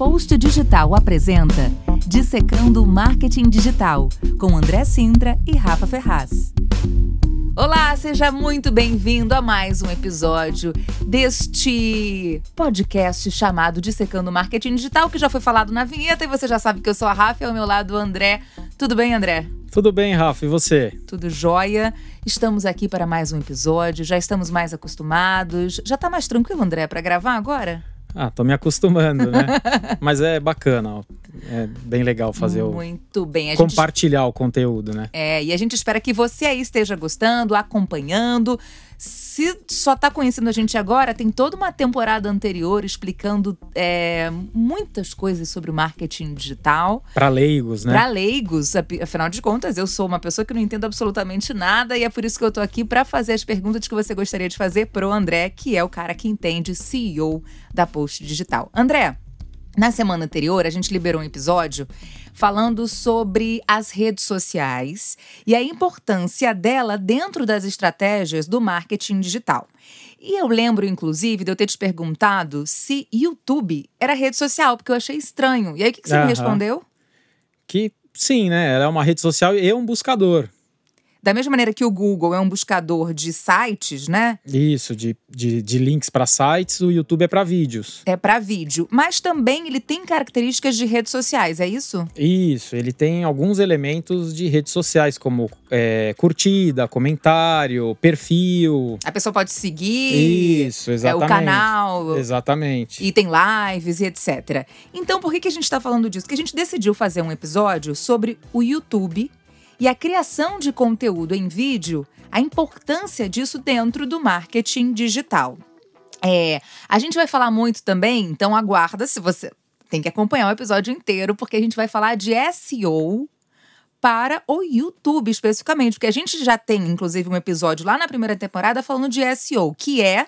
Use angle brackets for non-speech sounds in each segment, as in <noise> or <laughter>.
Post Digital apresenta Dissecando o Marketing Digital, com André Sintra e Rafa Ferraz. Olá, seja muito bem-vindo a mais um episódio deste podcast chamado Dissecando Marketing Digital, que já foi falado na vinheta e você já sabe que eu sou a Rafa e ao meu lado o André. Tudo bem, André? Tudo bem, Rafa, e você? Tudo jóia. Estamos aqui para mais um episódio, já estamos mais acostumados. Já tá mais tranquilo, André, para gravar agora? Ah, tô me acostumando, né? <laughs> Mas é bacana, ó. é bem legal fazer Muito o. Muito bem. A compartilhar gente... o conteúdo, né? É, e a gente espera que você aí esteja gostando, acompanhando. Se só está conhecendo a gente agora, tem toda uma temporada anterior explicando é, muitas coisas sobre o marketing digital. Para leigos, né? Para leigos. Afinal de contas, eu sou uma pessoa que não entendo absolutamente nada e é por isso que eu estou aqui para fazer as perguntas que você gostaria de fazer pro André, que é o cara que entende, CEO da Post Digital. André, na semana anterior, a gente liberou um episódio falando sobre as redes sociais e a importância dela dentro das estratégias do marketing digital. E eu lembro, inclusive, de eu ter te perguntado se YouTube era rede social, porque eu achei estranho. E aí, o que, que você uhum. me respondeu? Que sim, né? Ela é uma rede social e um buscador. Da mesma maneira que o Google é um buscador de sites, né? Isso, de, de, de links para sites, o YouTube é para vídeos. É para vídeo. Mas também ele tem características de redes sociais, é isso? Isso, ele tem alguns elementos de redes sociais, como é, curtida, comentário, perfil. A pessoa pode seguir. Isso, exatamente. É, o canal. Exatamente. E tem lives e etc. Então, por que, que a gente está falando disso? Porque a gente decidiu fazer um episódio sobre o YouTube e a criação de conteúdo em vídeo, a importância disso dentro do marketing digital. É, a gente vai falar muito também, então aguarda se você tem que acompanhar o episódio inteiro, porque a gente vai falar de SEO para o YouTube especificamente, porque a gente já tem inclusive um episódio lá na primeira temporada falando de SEO, que é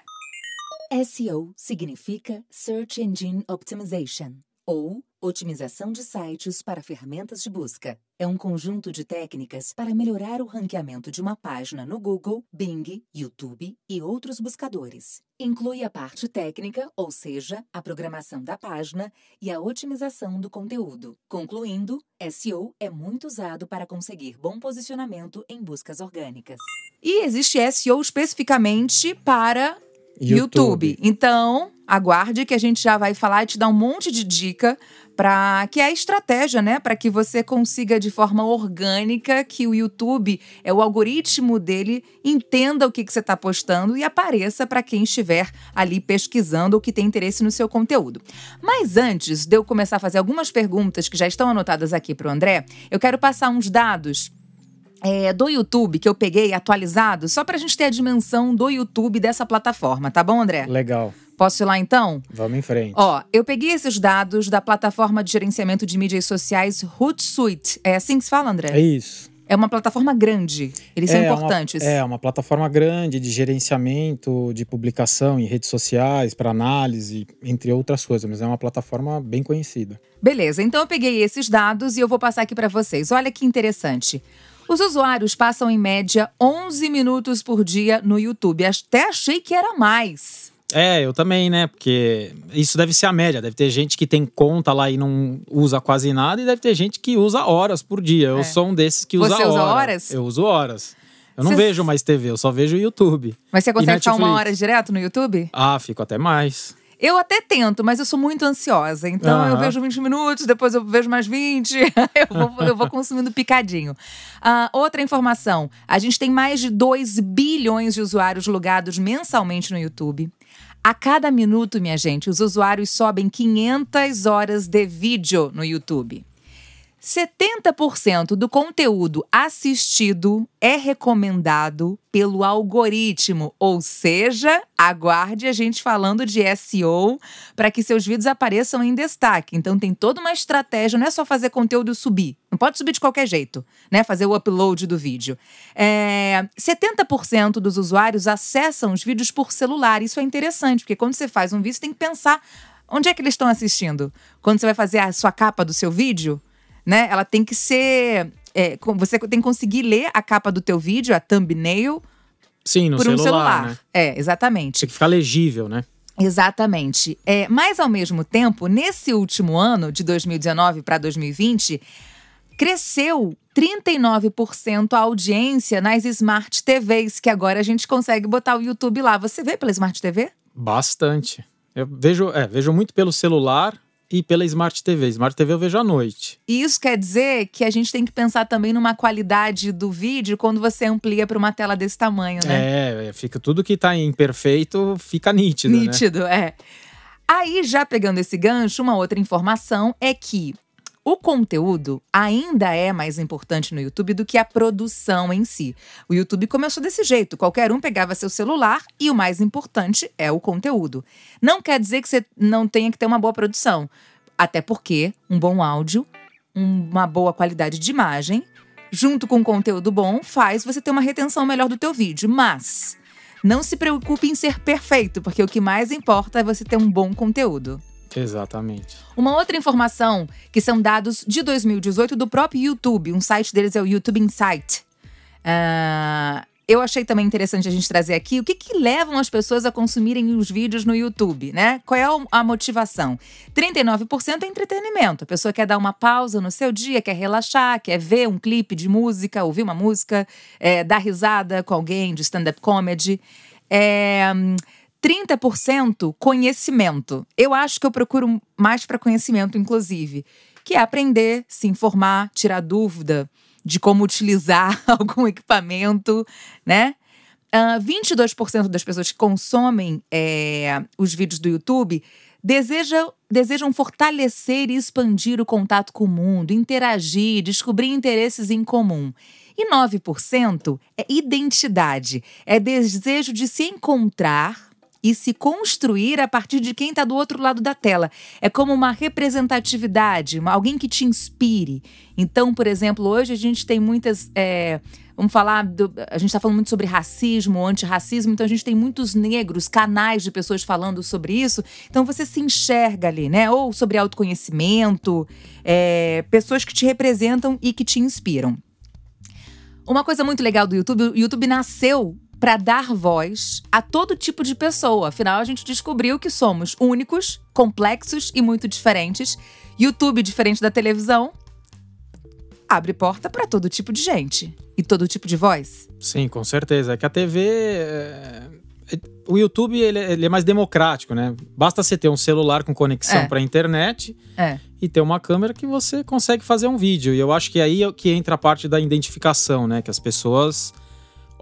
SEO significa Search Engine Optimization ou Otimização de sites para ferramentas de busca. É um conjunto de técnicas para melhorar o ranqueamento de uma página no Google, Bing, YouTube e outros buscadores. Inclui a parte técnica, ou seja, a programação da página e a otimização do conteúdo. Concluindo, SEO é muito usado para conseguir bom posicionamento em buscas orgânicas. E existe SEO especificamente para YouTube. YouTube. Então, aguarde que a gente já vai falar e te dar um monte de dica para que é a estratégia, né, para que você consiga de forma orgânica que o YouTube, é o algoritmo dele, entenda o que, que você está postando e apareça para quem estiver ali pesquisando ou que tem interesse no seu conteúdo. Mas antes de eu começar a fazer algumas perguntas que já estão anotadas aqui para o André, eu quero passar uns dados é, do YouTube que eu peguei atualizado, só para a gente ter a dimensão do YouTube dessa plataforma, tá bom, André? Legal. Posso ir lá então? Vamos em frente. Ó, eu peguei esses dados da plataforma de gerenciamento de mídias sociais Hootsuite. É assim que se fala, André? É isso. É uma plataforma grande. Eles é, são importantes. Uma, é, uma plataforma grande de gerenciamento, de publicação em redes sociais, para análise, entre outras coisas, mas é uma plataforma bem conhecida. Beleza, então eu peguei esses dados e eu vou passar aqui para vocês. Olha que interessante. Os usuários passam em média 11 minutos por dia no YouTube. Até achei que era mais. É, eu também, né? Porque isso deve ser a média. Deve ter gente que tem conta lá e não usa quase nada, e deve ter gente que usa horas por dia. Eu é. sou um desses que usa você. Usa horas? Eu uso horas. Eu não vejo mais TV, eu só vejo YouTube. Mas você consegue ficar uma hora direto no YouTube? Ah, fico até mais. Eu até tento, mas eu sou muito ansiosa. Então uhum. eu vejo 20 minutos, depois eu vejo mais 20. <laughs> eu, vou, eu vou consumindo picadinho. Uh, outra informação: a gente tem mais de 2 bilhões de usuários logados mensalmente no YouTube. A cada minuto, minha gente, os usuários sobem 500 horas de vídeo no YouTube. 70% do conteúdo assistido é recomendado pelo algoritmo, ou seja, aguarde a gente falando de SEO para que seus vídeos apareçam em destaque. Então tem toda uma estratégia, não é só fazer conteúdo subir, não pode subir de qualquer jeito, né? Fazer o upload do vídeo. É, 70% dos usuários acessam os vídeos por celular. Isso é interessante, porque quando você faz um vídeo, você tem que pensar onde é que eles estão assistindo. Quando você vai fazer a sua capa do seu vídeo, né? Ela tem que ser. É, você tem que conseguir ler a capa do teu vídeo, a thumbnail. Sim, no por celular, um celular. Né? É, exatamente. Tem que ficar legível, né? Exatamente. É, mas, ao mesmo tempo, nesse último ano, de 2019 para 2020, cresceu 39% a audiência nas Smart TVs, que agora a gente consegue botar o YouTube lá. Você vê pela Smart TV? Bastante. Eu vejo, é, vejo muito pelo celular e pela Smart TV. Smart TV eu vejo à noite. E isso quer dizer que a gente tem que pensar também numa qualidade do vídeo quando você amplia para uma tela desse tamanho, né? É, fica tudo que está imperfeito fica nítido. Né? Nítido, né? é. Aí, já pegando esse gancho, uma outra informação é que o conteúdo ainda é mais importante no YouTube do que a produção em si. O YouTube começou desse jeito: qualquer um pegava seu celular e o mais importante é o conteúdo. Não quer dizer que você não tenha que ter uma boa produção, até porque um bom áudio, uma boa qualidade de imagem, junto com um conteúdo bom, faz você ter uma retenção melhor do teu vídeo. Mas não se preocupe em ser perfeito, porque o que mais importa é você ter um bom conteúdo. Exatamente. Uma outra informação, que são dados de 2018 do próprio YouTube. Um site deles é o YouTube Insight. Uh, eu achei também interessante a gente trazer aqui o que, que levam as pessoas a consumirem os vídeos no YouTube, né? Qual é a motivação? 39% é entretenimento. A pessoa quer dar uma pausa no seu dia, quer relaxar, quer ver um clipe de música, ouvir uma música, é, dar risada com alguém de stand-up comedy. É, 30% conhecimento. Eu acho que eu procuro mais para conhecimento, inclusive, que é aprender, se informar, tirar dúvida de como utilizar <laughs> algum equipamento, né? Uh, ah, 22% das pessoas que consomem é, os vídeos do YouTube desejam, desejam fortalecer e expandir o contato com o mundo, interagir, descobrir interesses em comum. E 9% é identidade, é desejo de se encontrar e se construir a partir de quem está do outro lado da tela. É como uma representatividade, uma, alguém que te inspire. Então, por exemplo, hoje a gente tem muitas. É, vamos falar. Do, a gente está falando muito sobre racismo, antirracismo, então a gente tem muitos negros, canais de pessoas falando sobre isso. Então você se enxerga ali, né? Ou sobre autoconhecimento, é, pessoas que te representam e que te inspiram. Uma coisa muito legal do YouTube, o YouTube nasceu para dar voz a todo tipo de pessoa. Afinal, a gente descobriu que somos únicos, complexos e muito diferentes. YouTube, diferente da televisão, abre porta para todo tipo de gente e todo tipo de voz. Sim, com certeza. É que a TV. É... é o YouTube ele, é, ele, é mais democrático, né? Basta você ter um celular com conexão é. para a internet é. e ter uma câmera que você consegue fazer um vídeo. E eu acho que aí é que entra a parte da identificação, né? Que as pessoas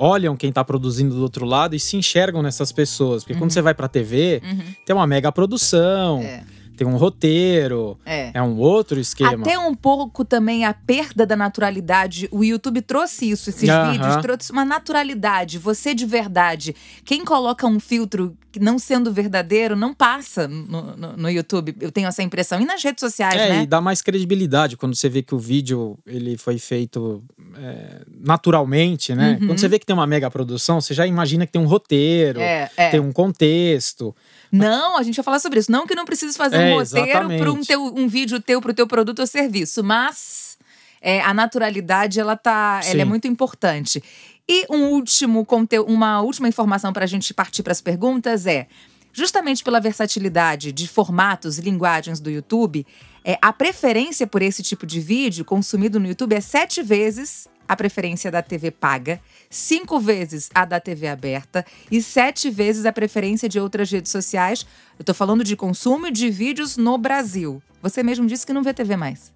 olham quem está produzindo do outro lado e se enxergam nessas pessoas. Porque uhum. quando você vai para a TV, uhum. tem uma mega produção. É tem um roteiro, é. é um outro esquema. Até um pouco também a perda da naturalidade. O YouTube trouxe isso, esses vídeos, trouxe uma naturalidade, você de verdade. Quem coloca um filtro não sendo verdadeiro não passa no, no, no YouTube. Eu tenho essa impressão. E nas redes sociais, é, né? E dá mais credibilidade quando você vê que o vídeo ele foi feito é, naturalmente, né? Uhum. Quando você vê que tem uma mega produção, você já imagina que tem um roteiro, é, é. tem um contexto. Não, a gente vai falar sobre isso. Não que não precise fazer um é, roteiro para um, teu, um vídeo teu para o teu produto ou serviço, mas é, a naturalidade ela tá, ela é muito importante. E um último conteúdo, uma última informação para a gente partir para as perguntas é justamente pela versatilidade de formatos e linguagens do YouTube, é, a preferência por esse tipo de vídeo consumido no YouTube é sete vezes a preferência da TV paga, cinco vezes a da TV aberta e sete vezes a preferência de outras redes sociais. Eu tô falando de consumo de vídeos no Brasil. Você mesmo disse que não vê TV mais.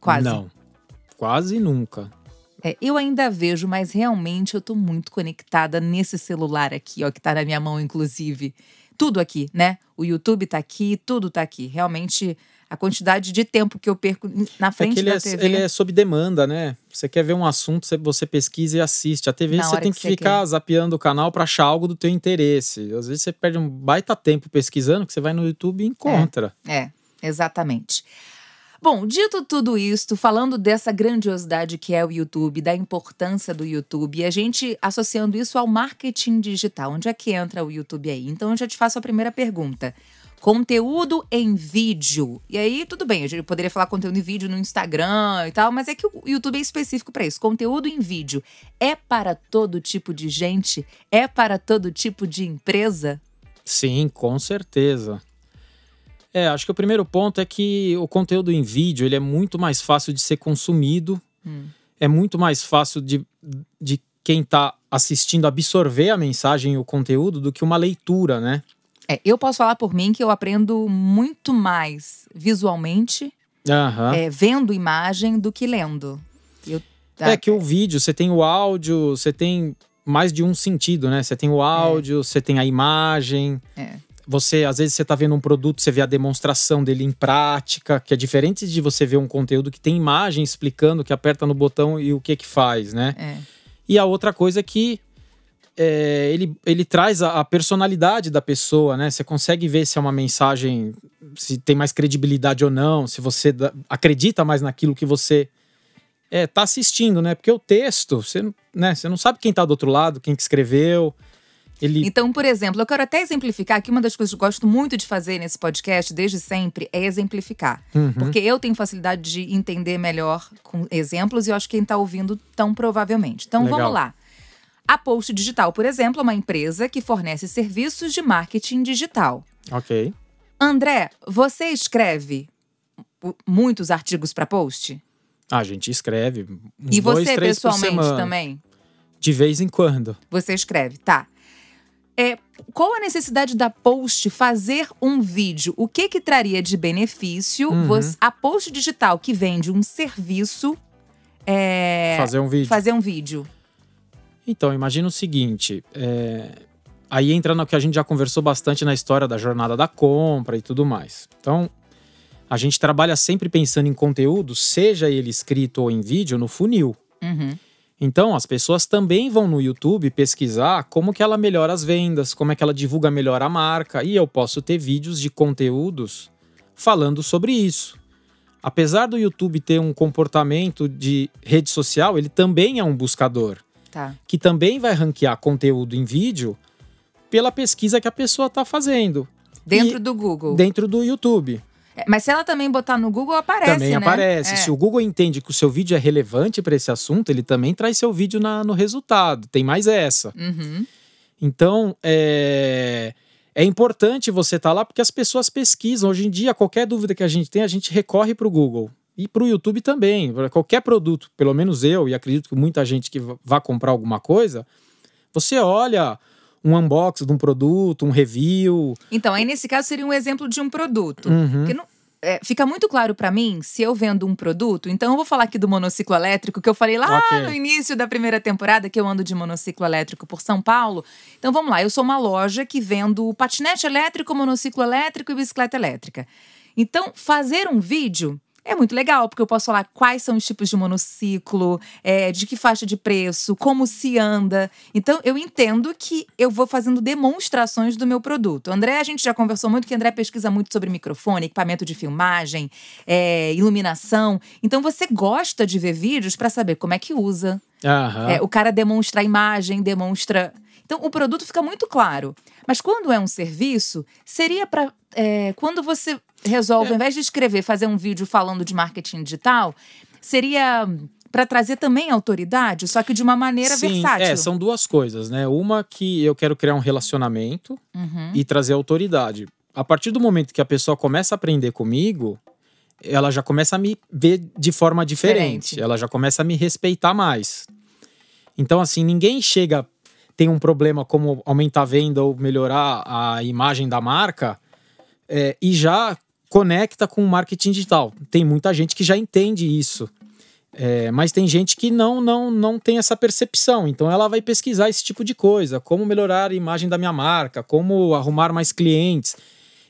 Quase. Não, quase nunca. É, eu ainda vejo, mas realmente eu tô muito conectada nesse celular aqui, ó, que tá na minha mão, inclusive. Tudo aqui, né? O YouTube tá aqui, tudo tá aqui. Realmente a quantidade de tempo que eu perco na frente é da é, TV. Ele é sob demanda, né? Você quer ver um assunto, você pesquisa e assiste. A TV você tem que, que ficar quer. zapeando o canal para achar algo do teu interesse. Às vezes você perde um baita tempo pesquisando, que você vai no YouTube e encontra. É, é exatamente. Bom, dito tudo isto, falando dessa grandiosidade que é o YouTube, da importância do YouTube, e a gente associando isso ao marketing digital, onde é que entra o YouTube aí? Então eu já te faço a primeira pergunta. Conteúdo em vídeo. E aí, tudo bem, a gente poderia falar conteúdo em vídeo no Instagram e tal, mas é que o YouTube é específico para isso. Conteúdo em vídeo é para todo tipo de gente? É para todo tipo de empresa? Sim, com certeza. É, acho que o primeiro ponto é que o conteúdo em vídeo ele é muito mais fácil de ser consumido, hum. é muito mais fácil de, de quem está assistindo absorver a mensagem e o conteúdo do que uma leitura, né? É, eu posso falar por mim que eu aprendo muito mais visualmente, uhum. é, vendo imagem, do que lendo. Eu, é ah, que o vídeo, você tem o áudio, você tem mais de um sentido, né? Você tem o áudio, é. você tem a imagem. É. Você, às vezes, você tá vendo um produto, você vê a demonstração dele em prática, que é diferente de você ver um conteúdo que tem imagem explicando que aperta no botão e o que que faz, né? É. E a outra coisa é que é, ele, ele traz a, a, personalidade da pessoa, né? Você consegue ver se é uma mensagem, se tem mais credibilidade ou não, se você acredita mais naquilo que você é, tá assistindo, né? Porque o texto, você, né, você não sabe quem tá do outro lado, quem que escreveu. Ele... Então, por exemplo, eu quero até exemplificar que uma das coisas que eu gosto muito de fazer nesse podcast, desde sempre, é exemplificar. Uhum. Porque eu tenho facilidade de entender melhor com exemplos e eu acho que quem está ouvindo tão provavelmente. Então, Legal. vamos lá. A Post Digital, por exemplo, é uma empresa que fornece serviços de marketing digital. Ok. André, você escreve muitos artigos para Post? A gente escreve. e você, dois, três pessoalmente, também? De vez em quando. Você escreve, tá. É, qual a necessidade da Post fazer um vídeo? O que que traria de benefício uhum. você, a Post Digital que vende um serviço é, fazer um vídeo? Fazer um vídeo. Então, imagina o seguinte: é, aí entra no que a gente já conversou bastante na história da jornada da compra e tudo mais. Então, a gente trabalha sempre pensando em conteúdo, seja ele escrito ou em vídeo, no funil. Uhum. Então, as pessoas também vão no YouTube pesquisar como que ela melhora as vendas, como é que ela divulga melhor a marca, e eu posso ter vídeos de conteúdos falando sobre isso. Apesar do YouTube ter um comportamento de rede social, ele também é um buscador. Tá. Que também vai ranquear conteúdo em vídeo pela pesquisa que a pessoa está fazendo. Dentro e do Google. Dentro do YouTube. É, mas se ela também botar no Google, aparece. Também né? aparece. É. Se o Google entende que o seu vídeo é relevante para esse assunto, ele também traz seu vídeo na, no resultado. Tem mais essa. Uhum. Então, é, é importante você estar tá lá porque as pessoas pesquisam. Hoje em dia, qualquer dúvida que a gente tem, a gente recorre para o Google. E para o YouTube também. Qualquer produto, pelo menos eu, e acredito que muita gente que vá comprar alguma coisa, você olha um unboxing de um produto, um review. Então, aí nesse caso seria um exemplo de um produto. Uhum. Porque não, é, fica muito claro para mim se eu vendo um produto. Então, eu vou falar aqui do monociclo elétrico, que eu falei lá okay. no início da primeira temporada que eu ando de monociclo elétrico por São Paulo. Então, vamos lá. Eu sou uma loja que vendo patinete elétrico, monociclo elétrico e bicicleta elétrica. Então, fazer um vídeo é muito legal, porque eu posso falar quais são os tipos de monociclo, é, de que faixa de preço, como se anda. Então, eu entendo que eu vou fazendo demonstrações do meu produto. André, a gente já conversou muito que André pesquisa muito sobre microfone, equipamento de filmagem, é, iluminação. Então, você gosta de ver vídeos para saber como é que usa. É, o cara demonstra a imagem, demonstra. Então, o produto fica muito claro. Mas quando é um serviço, seria para. É, quando você resolve, é. ao invés de escrever, fazer um vídeo falando de marketing digital, seria para trazer também autoridade, só que de uma maneira Sim, versátil. É, são duas coisas, né? Uma que eu quero criar um relacionamento uhum. e trazer autoridade. A partir do momento que a pessoa começa a aprender comigo, ela já começa a me ver de forma diferente, diferente. ela já começa a me respeitar mais. Então, assim, ninguém chega, tem um problema como aumentar a venda ou melhorar a imagem da marca é, e já conecta com o marketing digital. Tem muita gente que já entende isso. É, mas tem gente que não, não, não tem essa percepção. Então ela vai pesquisar esse tipo de coisa, como melhorar a imagem da minha marca, como arrumar mais clientes.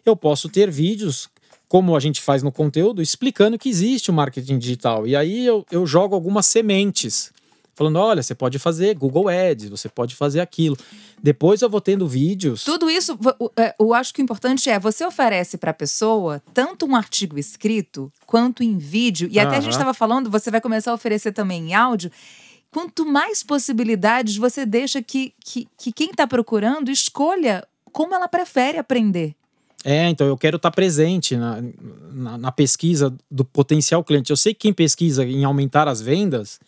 Eu posso ter vídeos, como a gente faz no conteúdo, explicando que existe o marketing digital. E aí eu, eu jogo algumas sementes falando: olha, você pode fazer Google Ads, você pode fazer aquilo. Depois eu vou tendo vídeos. Tudo isso, é, eu acho que o importante é você oferece para a pessoa tanto um artigo escrito quanto em vídeo. E até a gente estava falando, você vai começar a oferecer também em áudio. Quanto mais possibilidades você deixa que, que, que quem está procurando escolha como ela prefere aprender. É, então eu quero estar tá presente na, na, na, pesquisa do potencial cliente. Eu sei que quem pesquisa em aumentar as vendas,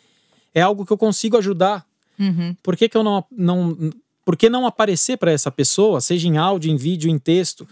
é algo que eu consigo ajudar. Uhum. Por que, que eu não, não Por que não aparecer para essa pessoa, seja em áudio, em vídeo, em texto?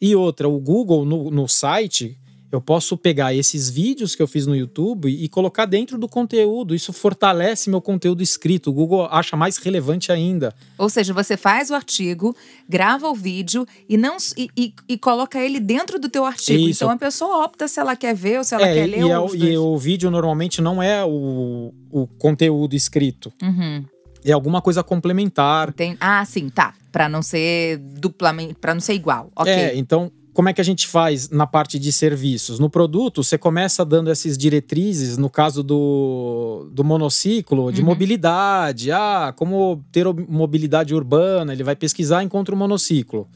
E outra, o Google no, no site, eu posso pegar esses vídeos que eu fiz no YouTube e colocar dentro do conteúdo. Isso fortalece meu conteúdo escrito. O Google acha mais relevante ainda. Ou seja, você faz o artigo, grava o vídeo e não e, e, e coloca ele dentro do teu artigo. Isso. Então a pessoa opta se ela quer ver ou se ela É, quer ler. e é e o vídeo normalmente não é o, o conteúdo escrito. Uhum. É alguma coisa complementar. Tem... Ah, sim, tá. Pra não ser duplamente, para não ser igual. Ok. É, então, como é que a gente faz na parte de serviços? No produto, você começa dando essas diretrizes, no caso do, do monociclo, de Uhum. mobilidade. Ah, como ter ob- mobilidade urbana. Ele vai pesquisar, encontra o monociclo.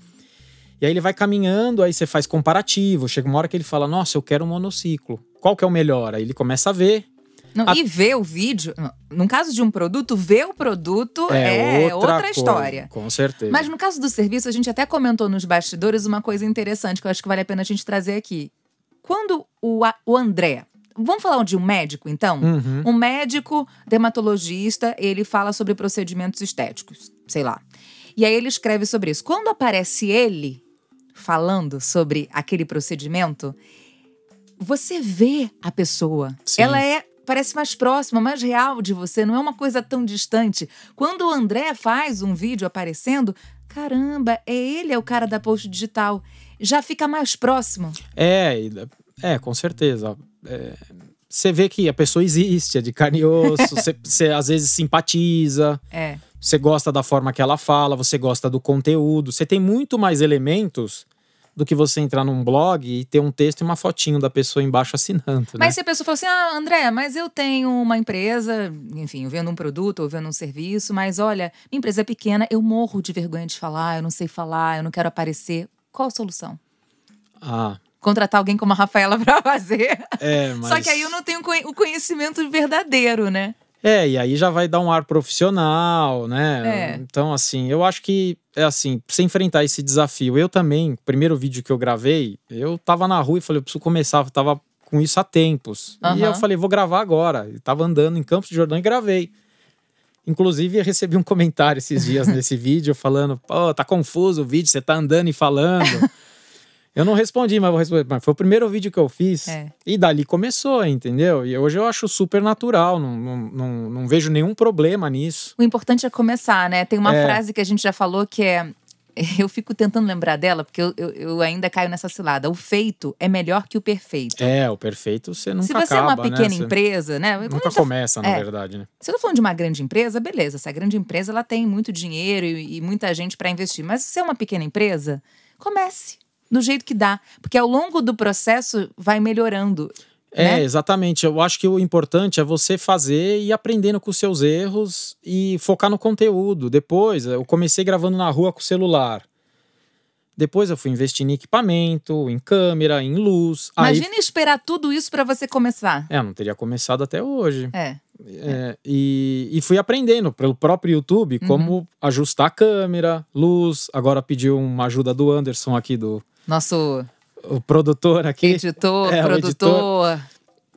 E aí ele vai caminhando, aí você faz comparativo. Chega uma hora que ele fala, nossa, eu quero um monociclo. Qual que é o melhor? Aí ele começa a ver. Não, A- E ver o vídeo, no caso de um produto, ver o produto é, outra, coisa, história. Com certeza. Mas no caso do serviço, a gente até comentou nos bastidores uma coisa interessante que eu acho que vale a pena a gente trazer aqui. Quando o, o André. Vamos falar de um médico, então? Uhum. Um médico dermatologista, ele fala sobre procedimentos estéticos, sei lá. E aí ele escreve sobre isso. Quando aparece ele falando sobre aquele procedimento, você vê a pessoa. Sim. Ela é parece mais próxima, mais real de você, não é uma coisa tão distante. Quando o André faz um vídeo aparecendo, caramba, é ele é o cara da post digital. Já fica mais próximo. É, é, com certeza. É, Você vê que a pessoa existe, é de carne e osso, <laughs> você, você às vezes simpatiza, É. você gosta da forma que ela fala, você gosta do conteúdo. Você tem muito mais elementos do que você entrar num blog e ter um texto e uma fotinho da pessoa embaixo assinando, né? Mas se a pessoa fala assim, ah, André, mas eu tenho uma empresa, enfim, eu vendo um produto ou vendo um serviço, mas olha, minha empresa é pequena, eu morro de vergonha de falar, eu não sei falar, eu não quero aparecer. Qual a solução? Ah, Contratar alguém como a Rafaela pra <laughs> fazer. é, mas... Só que aí eu não tenho o conhecimento verdadeiro, né? É, e aí já vai dar um ar profissional, né? É. Então, assim, eu acho que é assim, pra você enfrentar esse desafio. Eu também, primeiro vídeo que eu gravei, eu tava na rua e falei, eu preciso começar, eu tava com isso há tempos. E Aham. eu falei, vou gravar agora. E tava andando em Campos de Jordão e gravei. Inclusive, eu recebi um <laughs> comentário esses dias nesse vídeo falando: pô, tá confuso o vídeo, você tá andando e falando. <laughs> eu não respondi, mas vou responder. Mas foi o primeiro vídeo que eu fiz. É. E dali começou, entendeu? E hoje eu acho super natural, não, não, não, não vejo nenhum problema nisso. O importante é começar, né? Tem uma É. frase que a gente já falou que é. <laughs> Eu fico tentando lembrar dela, porque eu, eu, eu ainda caio nessa cilada. O feito é melhor que o perfeito. É, o perfeito você nunca Se você acaba, é uma pequena né? Empresa, né? Nunca tá- começa, na é. verdade, né? Se eu tô falando de uma grande empresa, beleza. Essa grande empresa ela tem muito dinheiro e, e muita gente para investir. Mas se você é uma pequena empresa, comece do jeito que dá, porque ao longo do processo vai melhorando. É, né? exatamente. Eu acho que o importante é você fazer e ir aprendendo com os seus erros e focar no conteúdo. Depois, eu comecei gravando na rua com o celular. Depois eu fui investir em equipamento, em câmera, em luz. Aí, Imagina esperar tudo isso para você começar. é, eu não teria começado até hoje. É. É, e, e fui aprendendo pelo próprio YouTube Uhum. como ajustar a câmera, luz. Agora pediu uma ajuda do Anderson aqui, do Nosso o produtor aqui. editor, É, produtor.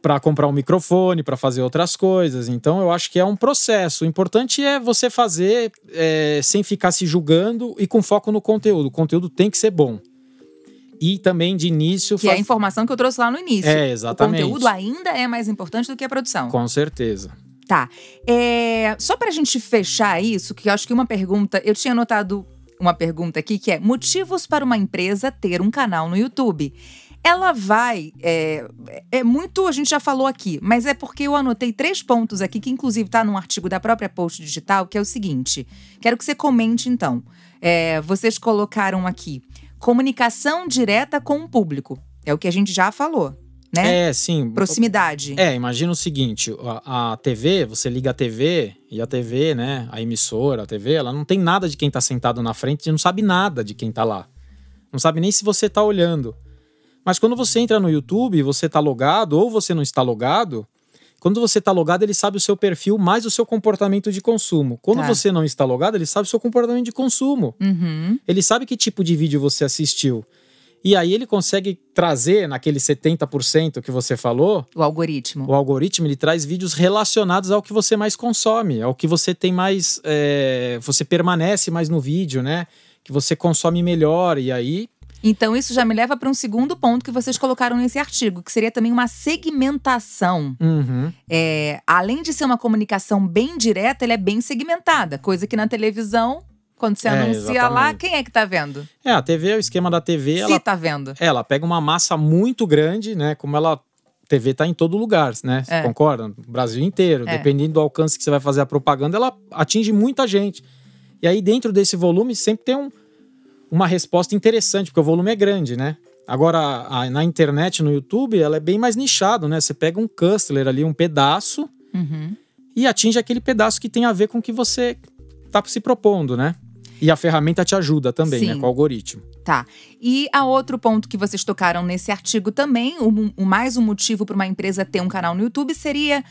para comprar um microfone, para fazer outras coisas. Então, eu acho que é um processo. O importante é você fazer é, sem ficar se julgando e com foco no conteúdo. O conteúdo tem que ser bom. E também, de início, Que é a faz- informação que eu trouxe lá no início. É, exatamente. O conteúdo ainda é mais importante do que a produção. Com certeza. Tá. É, só pra gente fechar isso, que eu acho que uma pergunta. Eu tinha anotado uma pergunta aqui que é: motivos para uma empresa ter um canal no YouTube? Ela vai. É, é muito, a gente já falou aqui, mas é porque eu anotei três pontos aqui, que inclusive tá num artigo da própria Post Digital, que é o seguinte. Quero que você comente, então. É, vocês colocaram aqui: comunicação direta com o público. É o que a gente já falou, né? É, sim. Proximidade. É, imagina o seguinte: a, a TV, você liga a TV e a TV, né? A emissora, a TV, ela não tem nada de quem tá sentado na frente, não sabe nada de quem tá lá. Não sabe nem se você tá olhando. Mas quando você entra no YouTube e você tá logado, ou você não está logado, quando você tá logado, ele sabe o seu perfil mais o seu comportamento de consumo. Quando Tá. você não está logado, ele sabe o seu comportamento de consumo. Uhum. Ele sabe que tipo de vídeo você assistiu. E aí ele consegue trazer naquele 70% que você falou, O algoritmo. o algoritmo ele traz vídeos relacionados ao que você mais consome, ao que você tem mais. é, você permanece mais no vídeo, né? Que você consome melhor. E aí. Então, isso já me leva para um segundo ponto que vocês colocaram nesse artigo, que seria também uma segmentação. Uhum. É, além de ser uma comunicação bem direta, ela é bem segmentada, coisa que na televisão, quando você É, anuncia lá, exatamente. quem é que tá vendo? É, a TV, o esquema da TV, Se ela, tá vendo. ela pega uma massa muito grande, né? Como ela. TV tá em todo lugar, né? É. concorda? No Brasil inteiro. É. Dependendo do alcance que você vai fazer a propaganda, ela atinge muita gente. E aí, dentro desse volume, sempre tem um, uma resposta interessante, porque o volume é grande, né? Agora, a- na internet, no YouTube, ela é bem mais nichado, né? Você pega um cluster ali, um pedaço, Uhum. e atinge aquele pedaço que tem a ver com o que você tá se propondo, né? E a ferramenta te ajuda também, né? Sim. Com o algoritmo. Tá. E a outro ponto que vocês tocaram nesse artigo também, o, o mais um motivo para uma empresa ter um canal no YouTube seria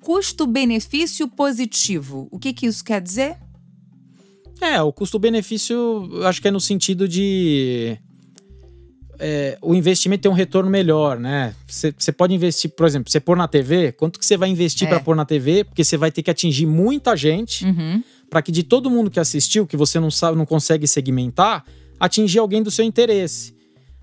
custo-benefício positivo. O que, que isso quer dizer? É, o custo-benefício, acho que é no sentido de. é, o investimento tem um retorno melhor, né? Você você pode investir, por exemplo, você pôr na TV, quanto que você vai investir É. para pôr na TV? Porque você vai ter que atingir muita gente Uhum. Para que de todo mundo que assistiu, que você não sabe, não consegue segmentar, atingir alguém do seu interesse.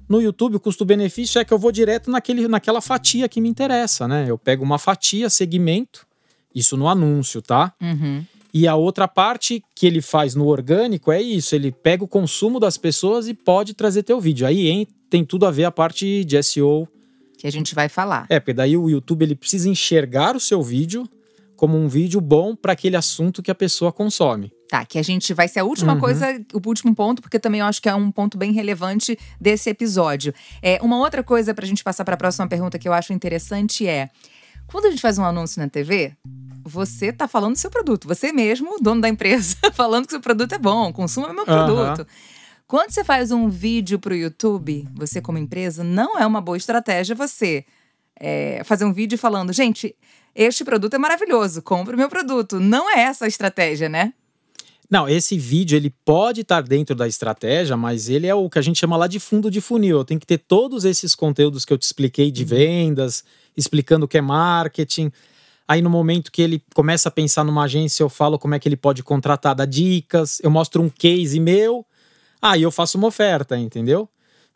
No YouTube, o custo-benefício é que eu vou direto naquele, naquela fatia que me interessa, né? Eu pego uma fatia, segmento, isso no anúncio, tá? Uhum. E a outra parte que ele faz no orgânico é isso, ele pega o consumo das pessoas e pode trazer teu vídeo. Aí hein, tem tudo a ver a parte de SEO. Que a gente vai falar. É, porque daí o YouTube ele precisa enxergar o seu vídeo como um vídeo bom para aquele assunto que a pessoa consome. Tá, que a gente vai ser a última Uhum. coisa, o último ponto, porque também eu acho que é um ponto bem relevante desse episódio. É, uma outra coisa pra gente passar para a próxima pergunta que eu acho interessante é: quando a gente faz um anúncio na TV, você tá falando do seu produto, você mesmo, dono da empresa, <laughs> falando que seu produto é bom, consuma meu Aham. produto. Quando você faz um vídeo pro YouTube, você como empresa, não é uma boa estratégia você é, fazer um vídeo falando, gente, este produto é maravilhoso, compre o meu produto. Não é essa a estratégia, né? Não, esse vídeo ele pode estar dentro da estratégia, mas ele é o que a gente chama lá de fundo de funil. Tem que ter todos esses conteúdos que eu te expliquei de vendas, explicando o que é marketing. Aí no momento que ele começa a pensar numa agência, eu falo como é que ele pode contratar, dá dicas, eu mostro um case meu, aí eu faço uma oferta, entendeu?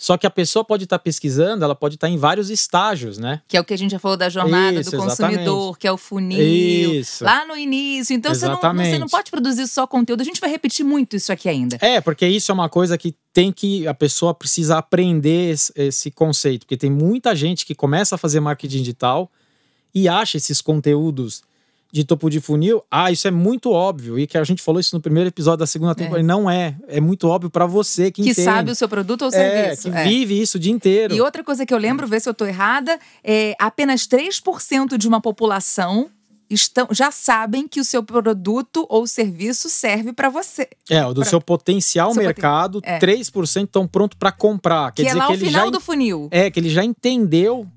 Só que a pessoa pode estar pesquisando, ela pode estar em vários estágios, né? Que é o que a gente já falou da jornada Isso, do consumidor, exatamente. que é o funil. Isso. Lá no início. Então você não, você não pode produzir só conteúdo. A gente vai repetir muito isso aqui ainda. É, porque isso é uma coisa que tem que a pessoa precisa aprender esse conceito, porque tem muita gente que começa a fazer marketing digital e acha esses conteúdos de topo de funil, ah, isso é muito óbvio e que a gente falou isso no primeiro episódio da segunda temporada, e não é, é muito óbvio pra você que, Que entende. sabe o seu produto ou é, serviço. que É. vive isso o dia inteiro. E outra coisa que eu lembro, vê se eu tô errada, é apenas 3% de uma população estão, já sabem que o seu produto ou serviço serve para você. É, o do pra- seu potencial seu mercado, poten- é. 3% estão prontos pra comprar. Quer que é dizer lá que o final já do funil. é que ele já entendeu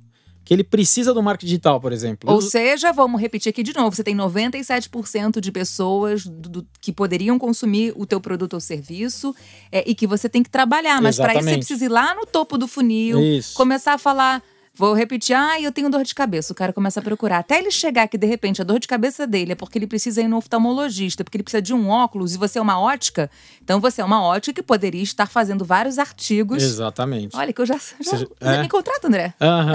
que ele precisa do marketing digital, por exemplo. Ou seja, vamos repetir aqui de novo, você tem 97% de pessoas do- do- que poderiam consumir o teu produto ou serviço é, e que você tem que trabalhar. Mas para isso você precisa ir lá no topo do funil, Isso. começar a falar. Vou repetir, ah, eu tenho dor de cabeça. O cara começa a procurar. Até ele chegar que, de repente, a dor de cabeça dele é porque ele precisa ir no oftalmologista, porque ele precisa de um óculos e você é uma ótica. Então você é uma ótica que poderia estar fazendo vários artigos. Exatamente. Olha, que eu já, já, Você- já é. me contrato, André. Aham.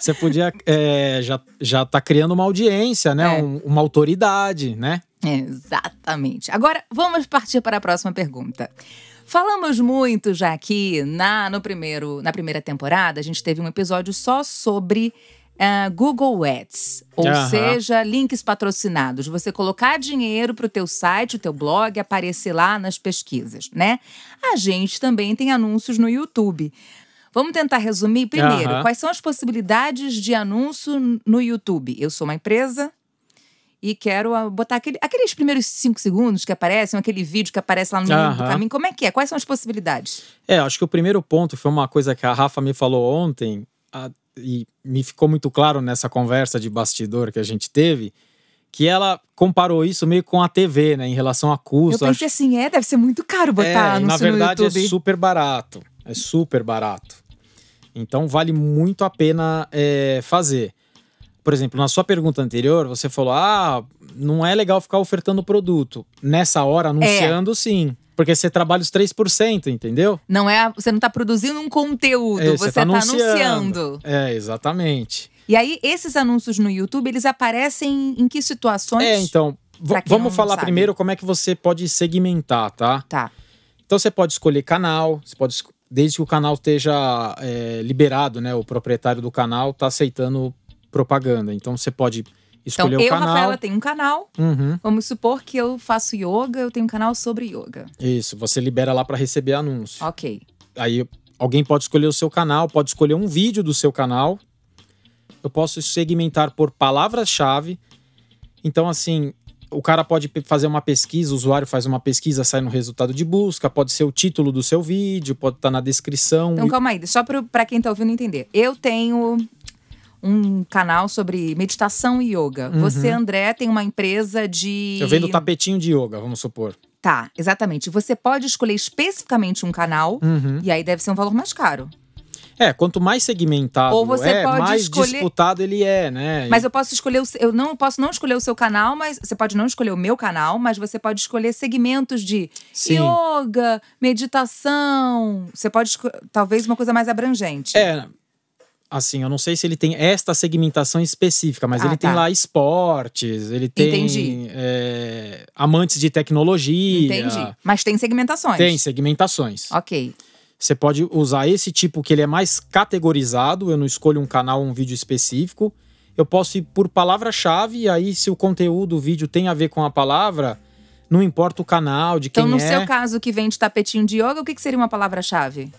Você podia é, já já tá criando uma audiência, né? É. Um- uma autoridade, né? Exatamente. Agora, vamos partir para a próxima pergunta. Falamos muito já aqui na, no primeiro, na primeira temporada, a gente teve um episódio só sobre ah, Google Ads, ou Aham. seja, links patrocinados. Você colocar dinheiro para o teu site, o teu blog aparecer lá nas pesquisas, né? A gente também tem anúncios no YouTube. Vamos tentar resumir primeiro. Aham. Quais são as possibilidades de anúncio no YouTube? Eu sou uma empresa, e quero ah, botar aquele- aqueles primeiros cinco segundos que aparecem, aquele vídeo que aparece lá no meio do caminho. Como é que é? Quais são as possibilidades? É, acho que o primeiro ponto foi uma coisa que a Rafa me falou ontem, a- e me ficou muito claro nessa conversa de bastidor que a gente teve, que ela comparou isso meio com a TV, né? Em relação a Eu custo. pensei assim, é, deve ser muito caro botar é, na verdade no YouTube. é super barato. É super barato. Então vale muito a pena é, fazer. Por exemplo, na sua pergunta anterior, você falou: ah, não é legal ficar ofertando produto. Nessa hora, anunciando, é. sim. Porque você trabalha os 3%, entendeu? Não é, você não está produzindo um conteúdo, é, você está anunciando. anunciando. É, exatamente. E aí, esses anúncios no YouTube, eles aparecem em que situações? É, então, vamos falar sabe. primeiro como é que você pode segmentar, tá? Tá. Então você pode escolher canal, você pode desde que o canal esteja é, liberado, né? O proprietário do canal está aceitando propaganda. Então você pode escolher então, o canal. Eu, Rafaela, tenho um canal. Uhum. Vamos supor que eu faço yoga, eu tenho um canal sobre yoga. Isso, você libera lá para receber anúncio. Ok. Aí alguém pode escolher o seu canal, pode escolher um vídeo do seu canal. Eu posso segmentar por palavras-chave. Então, assim, o cara pode fazer uma pesquisa, o usuário faz uma pesquisa, sai no resultado de busca, pode ser o título do seu vídeo, pode estar tá na descrição. Então, calma aí, só para quem está ouvindo entender. Eu tenho um canal sobre meditação e yoga. Uhum. Você, André, tem uma empresa de. Eu vendo tapetinho de yoga, vamos supor. Tá, exatamente. Você pode escolher especificamente um canal uhum. e aí deve ser um valor mais caro. É, quanto mais segmentado Ou você é, mais escolher... disputado ele é, né? Mas eu posso escolher, o... eu não posso não escolher o seu canal, mas você pode não escolher o meu canal, mas você pode escolher segmentos de Sim. yoga, meditação. Você pode escolher, talvez uma coisa mais abrangente. É, assim, eu não sei se ele tem esta segmentação específica, mas ah, ele tá. tem lá esportes, ele tem é, amantes de tecnologia. Entendi. Mas tem segmentações. Tem segmentações. Ok. Você pode usar esse tipo que ele é mais categorizado, eu não escolho um canal ou um vídeo específico. Eu posso ir por palavra-chave, e aí, se o conteúdo, o vídeo tem a ver com a palavra, não importa o canal, de quem é. Então, no seu caso que vem de tapetinho de yoga, o que, que seria uma palavra-chave?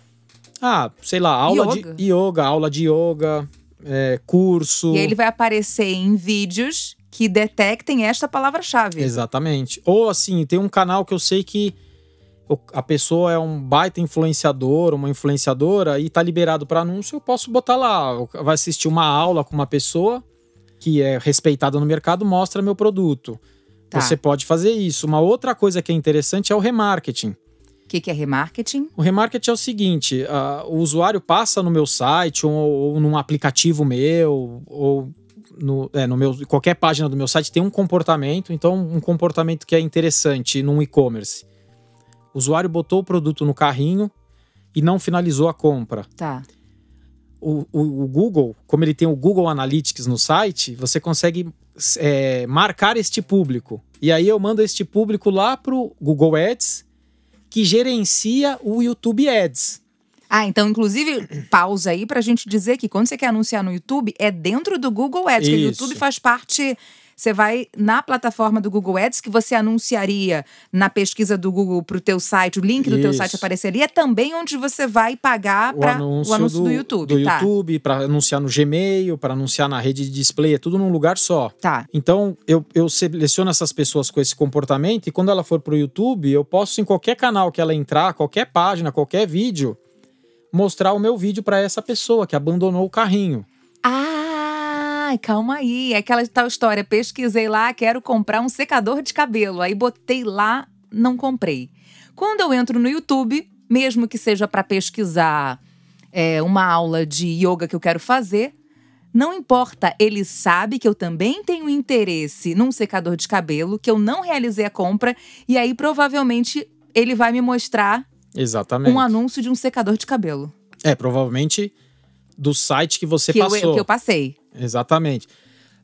Ah, sei lá, aula yoga. de yoga, aula de yoga, é, curso. E aí ele vai aparecer em vídeos que detectem esta palavra-chave. Exatamente. Ou assim, tem um canal que eu sei que a pessoa é um baita influenciador, uma influenciadora e tá liberado para anúncio, eu posso botar lá, vai assistir uma aula com uma pessoa que é respeitada no mercado, mostra meu produto. Tá. Você pode fazer isso. Uma outra coisa que é interessante é o remarketing. O que, que, é remarketing? O remarketing é o seguinte: uh, o usuário passa no meu site ou, ou num aplicativo meu, ou no, é, no meu, qualquer página do meu site tem um comportamento, então um comportamento que é interessante num e-commerce. O usuário botou o produto no carrinho e não finalizou a compra. Tá. O, o, o Google, como ele tem o Google Analytics no site, você consegue é, marcar este público. E aí eu mando este público lá pro Google Ads, que gerencia o YouTube Ads. Ah, então, inclusive, pausa aí para a gente dizer que quando você quer anunciar no YouTube, é dentro do Google Ads, Isso. que o YouTube faz parte você vai na plataforma do Google Ads que você anunciaria na pesquisa do Google para o teu site, o link do Isso. teu site apareceria, é também onde você vai pagar para o anúncio do, do YouTube. Do tá. YouTube, para anunciar no Gmail, para anunciar na rede de display, é tudo num lugar só. Tá. Então, eu, eu seleciono essas pessoas com esse comportamento e quando ela for para o YouTube, eu posso, em qualquer canal que ela entrar, qualquer página, qualquer vídeo, mostrar o meu vídeo para essa pessoa que abandonou o carrinho. Ah! Ai, calma aí. É aquela tal história. Pesquisei lá, quero comprar um secador de cabelo. Aí botei lá, não comprei. Quando eu entro no YouTube, mesmo que seja para pesquisar é, uma aula de yoga que eu quero fazer, não importa, ele sabe que eu também tenho interesse num secador de cabelo, que eu não realizei a compra, e aí provavelmente ele vai me mostrar Exatamente. um anúncio de um secador de cabelo. É, provavelmente do site que você que passou. Eu, que eu passei. Exatamente.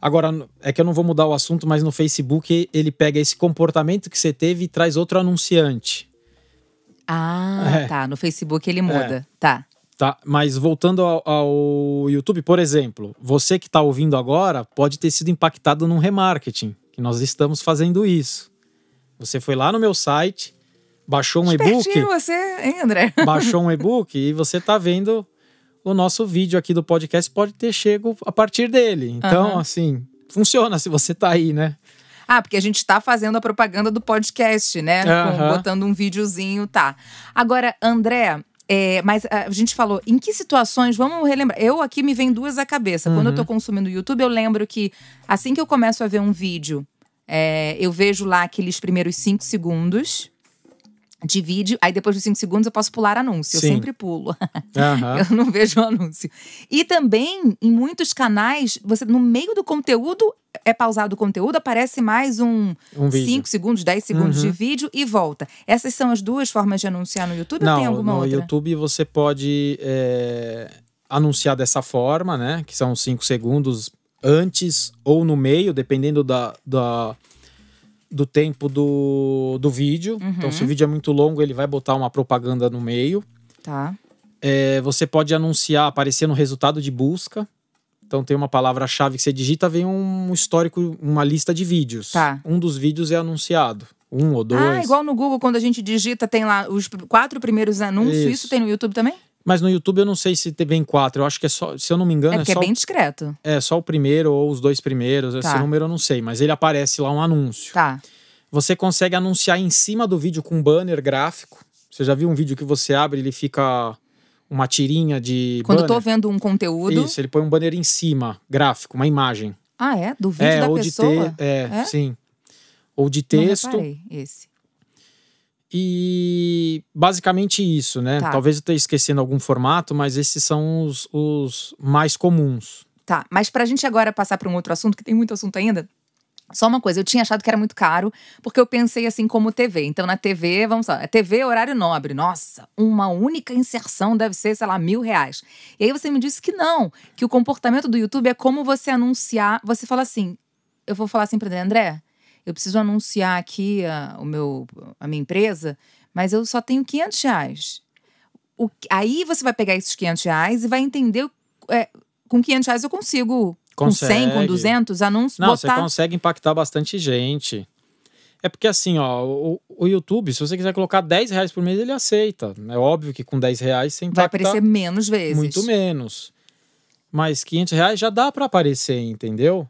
Agora, é que eu não vou mudar o assunto, mas no Facebook ele pega esse comportamento que você teve e traz outro anunciante. Ah, é. tá. No Facebook ele muda. É. Tá. Tá, mas voltando ao, ao, YouTube, por exemplo, você que está ouvindo agora pode ter sido impactado num remarketing, que nós estamos fazendo isso. Você foi lá no meu site, baixou um e-book. você, hein, André? Baixou um e-book e você está vendo o nosso vídeo aqui do podcast pode ter chego a partir dele. Então, uhum. assim, funciona se você tá aí, né? Ah, porque a gente tá fazendo a propaganda do podcast, né? Uhum. Com, botando um videozinho, tá. Agora, André, é, mas a gente falou, em que situações, vamos relembrar. Eu aqui me vem duas à cabeça. Uhum. Quando eu tô uhum. consumindo o YouTube, eu lembro que assim que eu começo a ver um vídeo, é, eu vejo lá aqueles primeiros cinco segundos. De vídeo, aí depois dos 5 segundos eu posso pular anúncio. Sim. Eu sempre pulo. Aham. <laughs> Eu não vejo anúncio. E também, em muitos canais, você no meio do conteúdo, é pausado o conteúdo, aparece mais um Um vídeo. 5 segundos, 10 segundos de Uhum. vídeo e volta. Essas são as duas formas de anunciar no YouTube ou Não, tem alguma no outra? YouTube você pode é, anunciar dessa forma, né? Que são cinco segundos antes ou no meio, dependendo da, da- do tempo do, do vídeo. Então, Uhum. se o vídeo é muito longo, ele vai botar uma propaganda no meio. Tá. É, você pode anunciar, aparecer no resultado de busca. Então tem uma palavra-chave que você digita, vem um histórico, uma lista de vídeos. Tá. Um dos vídeos é anunciado. Um ou dois. Ah, igual no Google, quando a gente digita, tem lá os quatro primeiros anúncios. Isso, Isso. tem no YouTube também? Mas no YouTube eu não sei se tem bem quatro. Eu acho que é só, se eu não me engano, É é, porque é só, bem discreto. é só o primeiro ou os dois primeiros. Esse Tá. número eu não sei, mas ele aparece lá um anúncio. Tá. Você consegue anunciar em cima do vídeo com um banner gráfico. Você já viu um vídeo que você abre, ele fica uma tirinha de Quando eu banner? tô vendo um conteúdo. Isso, ele põe um banner em cima, gráfico, uma imagem. Ah, é? Do vídeo é, da ou pessoa? de te... é, É? sim. Ou de Não texto. reparei, esse. E basicamente isso, né? Tá. Talvez eu esteja esquecendo algum formato, mas esses são os, os mais comuns. Tá, mas pra gente agora passar pra um outro assunto, que tem muito assunto ainda. Só uma coisa, eu tinha achado que era muito caro, porque eu pensei assim como TV. Então, na TV, vamos lá, TV é horário nobre. Nossa, uma única inserção deve ser, sei lá, mil reais. E aí você me disse que não, que o comportamento do YouTube é como você anunciar. Você fala assim, eu vou falar assim pra ele, André, eu preciso anunciar aqui a, o meu, a minha empresa, mas eu só tenho 500 reais. O- aí você vai pegar esses 500 reais e vai entender, é, com 500 reais eu consigo, com 100, com Consegue. 200 anúncios, Não, você botar... consegue impactar bastante gente. É porque assim, ó, o, o YouTube, se você quiser colocar 10 reais por mês, ele aceita. É óbvio que com 10 reais você Vai impacta aparecer menos vezes. muito menos. Mas 500 reais já dá para aparecer, entendeu?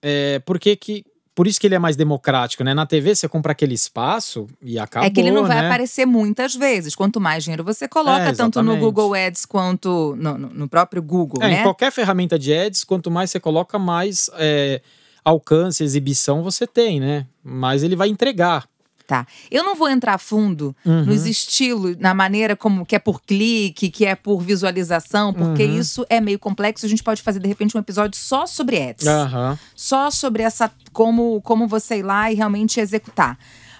É, porque que, por isso que ele é mais democrático, né? Na TV você compra aquele espaço e acabou, é que ele não vai né? aparecer muitas vezes. Quanto mais dinheiro você coloca, É, tanto no. Google Ads quanto no, no- no próprio Google, É, né? Em qualquer ferramenta de ads, quanto mais você coloca, mais é, alcance, exibição você tem, né? Mas ele vai entregar. Tá. Eu não vou entrar fundo Uhum. nos estilos, na maneira como que é por clique, que é por visualização, porque Uhum. isso é meio complexo. A gente pode fazer, de repente, um episódio só sobre ads. Aham. Só sobre essa como, como você ir lá e realmente executar.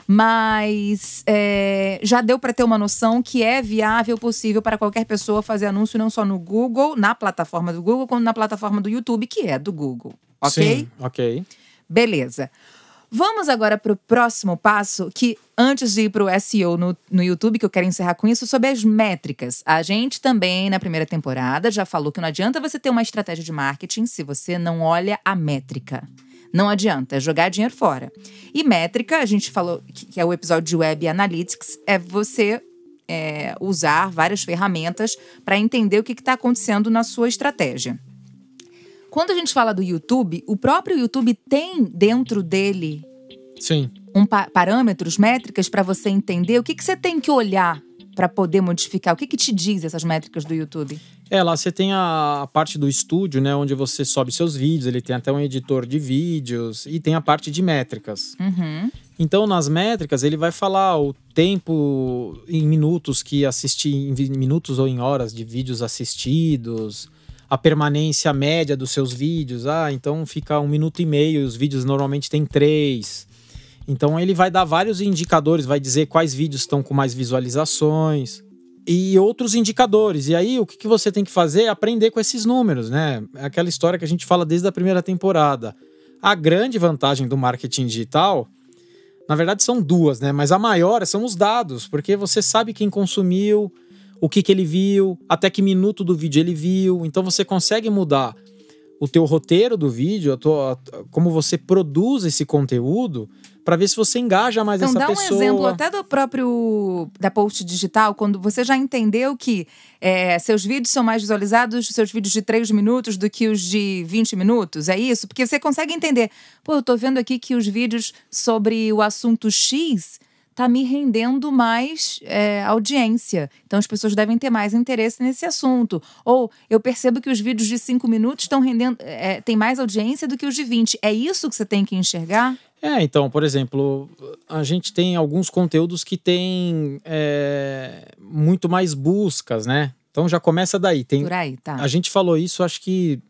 Mas é, já deu para ter uma noção que é viável, possível para qualquer pessoa fazer anúncio não só no Google, na plataforma do Google, como na plataforma do YouTube, que é do Google. Ok? Sim, ok. Beleza. Vamos agora para o próximo passo, que antes de ir para o SEO no, no YouTube, que eu quero encerrar com isso, sobre as métricas. A gente também, na primeira temporada, já falou que não adianta você ter uma estratégia de marketing se você não olha a métrica. Não adianta, é jogar dinheiro fora. E métrica, a gente falou que é o episódio de Web Analytics, é você é, usar várias ferramentas para entender o que está acontecendo na sua estratégia. Quando a gente fala do YouTube, o próprio YouTube tem dentro dele Sim. um pa- parâmetros, métricas para você entender o que, que você tem que olhar para poder modificar. O que, que te diz essas métricas do YouTube? É, lá você tem a, parte do estúdio, né? Onde você sobe seus vídeos, ele tem até um editor de vídeos e tem a parte de métricas. Uhum. Então, nas métricas, ele vai falar o tempo em minutos que assisti, em minutos ou em horas de vídeos assistidos, a permanência média dos seus vídeos. Ah, então fica um minuto e meio, os vídeos normalmente tem três. Então, ele vai dar vários indicadores, vai dizer quais vídeos estão com mais visualizações e outros indicadores. E aí, o que, que você tem que fazer é aprender com esses números, né? É aquela história que a gente fala desde a primeira temporada. A grande vantagem do marketing digital na verdade, são duas, né? Mas a maior são os dados, porque você sabe quem consumiu, o que, que ele viu, até que minuto do vídeo ele viu. Então você consegue mudar o teu roteiro do vídeo, a tua- a- como você produz esse conteúdo, para ver se você engaja mais Então, essa dá um pessoa. exemplo até do próprio da post digital, quando você já entendeu que é, seus vídeos são mais visualizados, seus vídeos de 3 minutos do que os de 20 minutos, é isso? Porque você consegue entender, pô, eu tô vendo aqui que os vídeos sobre o assunto X tá me rendendo mais é, audiência. Então as pessoas devem ter mais interesse nesse assunto. Ou eu percebo que os vídeos de 5 minutos estão rendendo, é, tem mais audiência do que os de 20. É isso que você tem que enxergar? É, então, por exemplo, a gente tem alguns conteúdos que tem é, muito mais buscas, né? Então já começa daí. Tem, Por aí, tá. A gente falou isso, acho que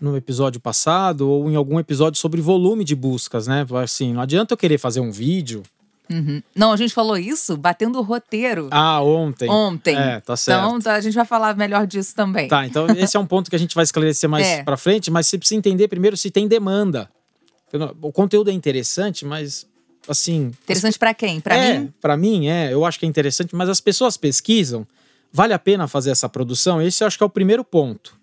no episódio passado ou em algum episódio sobre volume de buscas, né? Assim, não adianta eu querer fazer um vídeo. Uhum. Não, a gente falou isso batendo o roteiro Ah, ontem. ontem. É, tá certo. Então tá, a gente vai falar melhor disso também. Tá, então esse é um ponto que a gente vai esclarecer mais <laughs> É. pra frente, mas você precisa entender primeiro se tem demanda. O conteúdo é interessante, mas assim. Interessante pra quem? Pra é, mim? Pra mim, é, eu acho que é interessante, mas as pessoas pesquisam. Vale a pena fazer essa produção? Esse eu acho que é o primeiro ponto.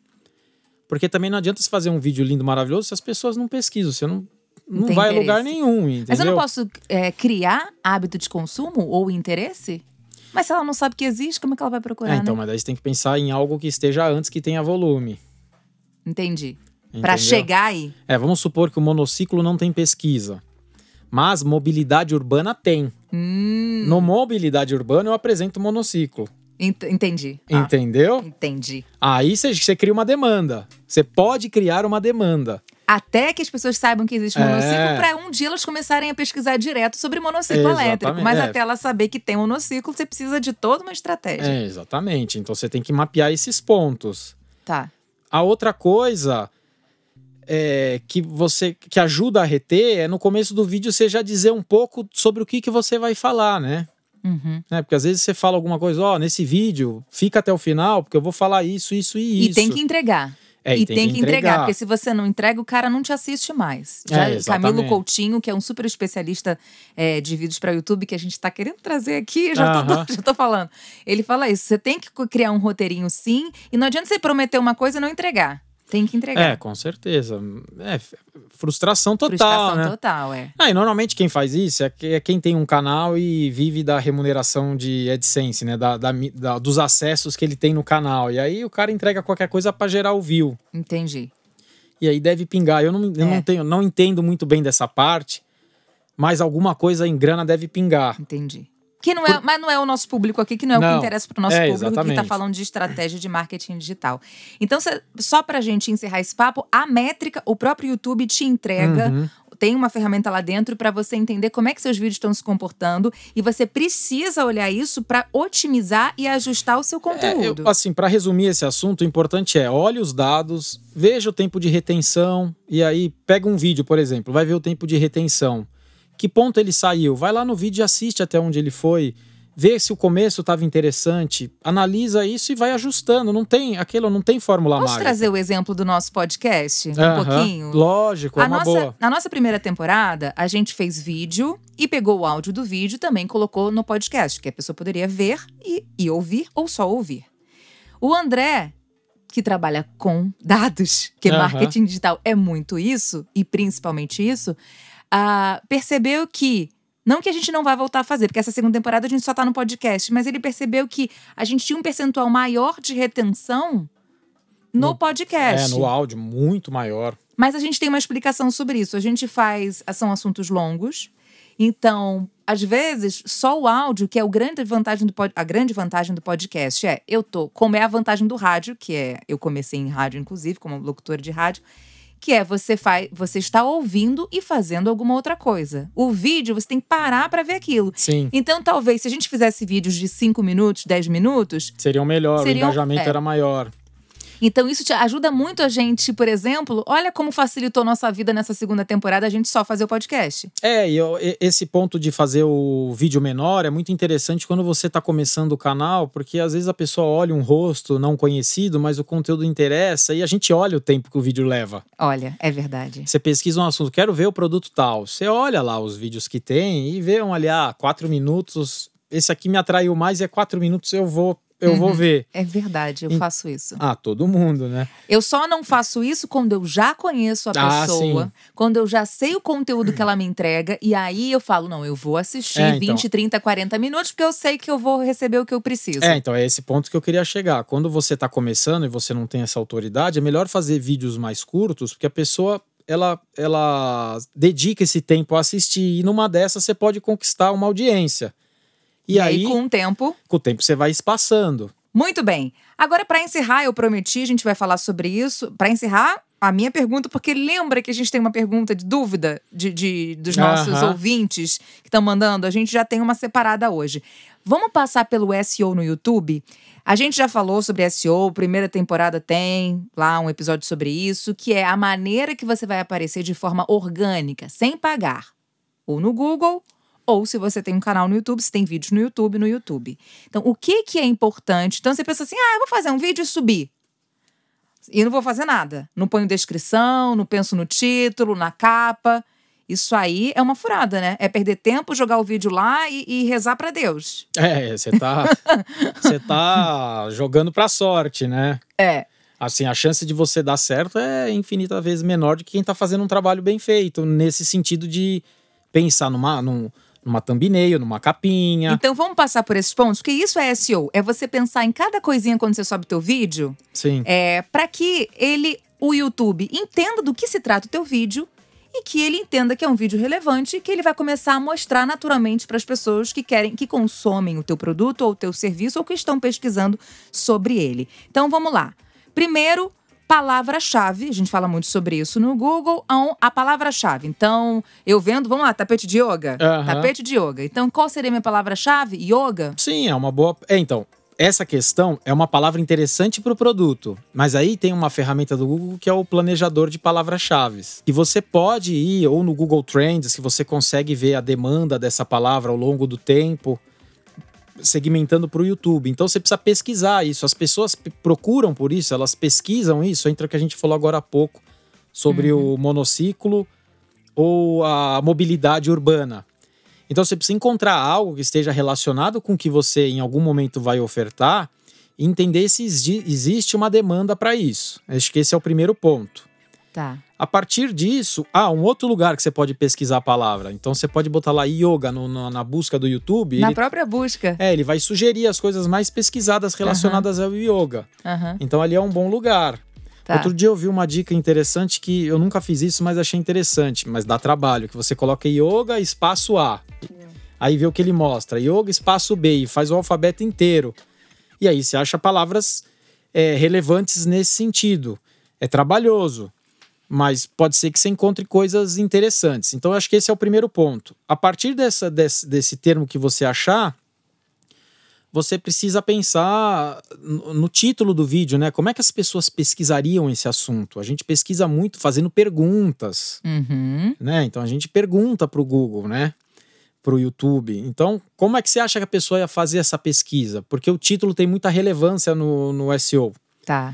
Porque também não adianta você fazer um vídeo lindo, maravilhoso, se as pessoas não pesquisam. Você não, não vai a lugar nenhum, entendeu? Mas eu não posso é, criar hábito de consumo ou interesse? Mas se ela não sabe que existe, como é que ela vai procurar, É, então, né? mas daí você tem que pensar em algo que esteja antes que tenha volume. Entendi. Entendeu? chegar aí. É, vamos supor que o monociclo não tem pesquisa. Mas mobilidade urbana tem. Hum, No mobilidade urbana eu apresento o monociclo. ent- entendi. Ah, Entendeu? entendi. Aí você cria uma demanda. Você pode criar uma demanda. Até que as pessoas saibam que existe É. monociclo, pra um dia elas começarem a pesquisar direto sobre monociclo Exatamente, elétrico. Mas é. até ela saber que tem monociclo, você precisa de toda uma estratégia. É, exatamente. Então você tem que mapear esses pontos. Tá. A outra coisa é, que você que ajuda a reter é no começo do vídeo você já dizer um pouco sobre o que, que você vai falar, né? Uhum. né? Porque às vezes você fala alguma coisa, ó, nesse vídeo, fica até o final, porque eu vou falar isso, isso e isso. E tem que entregar. É, e tem, que entregar, porque porque se você não entrega, o cara não te assiste mais. É, Já exatamente. Camilo Coutinho, que é um super especialista é, de vídeos para YouTube, que a gente tá querendo trazer aqui, <laughs> já, tô, Aham. <laughs> já tô falando. Ele fala isso: você tem que criar um roteirinho sim, e não adianta você prometer uma coisa e não entregar. Tem que entregar. É, com certeza. É, frustração total, Frustração né? total, é. Ah, e normalmente quem faz isso é, é quem tem um canal e vive da remuneração de AdSense, né? Da, da da- dos acessos que ele tem no canal. E aí o cara entrega qualquer coisa pra gerar o view. Entendi. E aí deve pingar. Eu não, eu É. não tenho, não entendo muito bem dessa parte, mas alguma coisa em grana deve pingar. Entendi. Que não é, Mas não é o nosso público aqui, que não é o que Não. interessa para o nosso É, público, que está exatamente. falando de estratégia de marketing digital. Então, cê- só para a gente encerrar esse papo, a métrica, o próprio YouTube te entrega. Uhum. Tem uma ferramenta lá dentro para você entender como é que seus vídeos estão se comportando e você precisa olhar isso para otimizar e ajustar o seu É, conteúdo. eu, assim, para resumir esse assunto, o importante é olhe os dados, veja o tempo de retenção e aí pega um vídeo, por exemplo, vai ver o tempo de retenção. Que ponto ele saiu? Vai lá no vídeo e assiste até onde ele foi. Vê se o começo estava interessante, analisa isso e vai ajustando. Não tem aquilo, não tem fórmula Posso mágica. trazer o exemplo do nosso podcast? Um Aham, pouquinho? Lógico, é A uma nossa, boa. na nossa primeira temporada, a gente fez vídeo e pegou o áudio do vídeo e também colocou no podcast, que a pessoa poderia ver e, e ouvir ou só ouvir. O André, que trabalha com dados, que Aham. marketing digital é muito isso, e principalmente isso, ah, percebeu que. Não que a gente não vai voltar a fazer, porque essa segunda temporada a gente só tá no podcast, mas ele percebeu que a gente tinha um percentual maior de retenção no, No- podcast. É, no áudio, muito maior. Mas a gente tem uma explicação sobre isso. A gente faz. São assuntos longos. Então, às vezes, só o áudio, que é o grande vantagem do pod- a grande vantagem do podcast, é eu tô, como é a vantagem do rádio, que é eu comecei em rádio, inclusive, como locutora de rádio, que é você faz, você está ouvindo e fazendo alguma outra coisa. O vídeo, você tem que parar para ver aquilo. Sim, Então, talvez, se a gente fizesse vídeos de 5 minutos, 10 minutos, seriam melhor, Seriam- o engajamento é. era maior. Então, isso te ajuda muito a gente, por exemplo, olha como facilitou nossa vida nessa segunda temporada a gente só fazer o podcast. É, e eu- esse ponto de fazer o vídeo menor é muito interessante quando você está começando o canal, porque às vezes a pessoa olha um rosto não conhecido, mas o conteúdo interessa e a gente olha o tempo que o vídeo leva. Olha, é verdade. Você pesquisa um assunto, quero ver o produto tal. Você olha lá os vídeos que tem e vê um ali, ah, quatro minutos. Esse aqui me atraiu mais e é quatro minutos, eu vou, eu vou Uhum. ver. É verdade, eu E- faço isso. Ah, todo mundo, né? Eu só não faço isso quando eu já conheço a Ah, pessoa, sim. quando eu já sei o conteúdo que ela me entrega, e aí eu falo, não, eu vou assistir É, então. 20, 30, 40 minutos, porque eu sei que eu vou receber o que eu preciso. É, então é esse ponto que eu queria chegar. Quando você está começando e você não tem essa autoridade, é melhor fazer vídeos mais curtos, porque a pessoa ela, ela dedica esse tempo a assistir e numa dessas você pode conquistar uma audiência. E, E aí, aí, com o tempo, com o tempo, você vai espaçando. Muito bem. Agora, para encerrar, eu prometi, a gente vai falar sobre isso. Para encerrar a minha pergunta, porque lembra que a gente tem uma pergunta de dúvida de, de dos nossos Aham. ouvintes que estão mandando? A gente já tem uma separada hoje. Vamos passar pelo SEO no YouTube? A gente já falou sobre SEO, primeira temporada tem lá um episódio sobre isso, que é a maneira que você vai aparecer de forma orgânica, sem pagar. Ou no Google, ou se você tem um canal no YouTube, se tem vídeos no YouTube, no YouTube. Então, o que, que é importante? Então, você pensa assim, ah, eu vou fazer um vídeo e subir. E não vou fazer nada. Não ponho descrição, não penso no título, na capa. Isso aí é uma furada, né? É perder tempo, jogar o vídeo lá e, e rezar pra Deus. É, você tá, <laughs> você tá jogando pra sorte, né? É. Assim, a chance de você dar certo é infinita vezes menor do que quem tá fazendo um trabalho bem feito, nesse sentido de pensar numa, num- numa thumbnail, numa capinha. Então vamos passar por esses pontos, porque isso é SEO. É você pensar em cada coisinha quando você sobe teu vídeo, Sim. é, para que ele, o YouTube, entenda do que se trata o teu vídeo e que ele entenda que é um vídeo relevante e que ele vai começar a mostrar naturalmente para as pessoas que querem, que consomem o teu produto ou o teu serviço ou que estão pesquisando sobre ele. Então vamos lá. Primeiro, palavra-chave. A gente fala muito sobre isso no Google. a- palavra-chave. Então, eu vendo, vamos lá, tapete de yoga. Tapete de yoga. Então, qual seria a minha palavra-chave? Yoga? Sim, é uma boa. É, então, essa questão é uma palavra interessante para o produto, mas aí tem uma ferramenta do Google que é o planejador de palavras-chave. E você pode ir ou no Google Trends, que você consegue ver a demanda dessa palavra ao longo do tempo, segmentando para o YouTube. Então você precisa pesquisar isso. As pessoas procuram por isso, elas pesquisam isso. Entra o que a gente falou agora há pouco sobre o monociclo ou a mobilidade urbana. Então você precisa encontrar algo que esteja relacionado com o que você em algum momento vai ofertar e entender se exi- existe uma demanda para isso. Acho que esse é o primeiro ponto. Tá. A partir disso, ah, um outro lugar que você pode pesquisar a palavra. Então você pode botar lá yoga no- na- na busca do YouTube. Na ele, própria busca. é, ele vai sugerir as coisas mais pesquisadas relacionadas ao yoga. Aham. Então ali é um bom lugar. Tá. Outro dia eu vi uma dica interessante que eu nunca fiz isso, mas achei interessante, mas dá trabalho, que você coloca yoga espaço A. Aí vê o que ele mostra, yoga espaço B e faz o alfabeto inteiro. E aí você acha palavras é, relevantes nesse sentido. É trabalhoso, mas pode ser que você encontre coisas interessantes. Então acho que esse é o primeiro ponto. A partir dessa, desse, desse termo que você achar, você precisa pensar no, no título do vídeo, né? Como é que as pessoas pesquisariam esse assunto? A gente pesquisa muito fazendo perguntas, Uhum. né? Então a gente pergunta para o Google, né? Para o YouTube. Então, como é que você acha que a pessoa ia fazer essa pesquisa? Porque o título tem muita relevância no, no SEO. Tá.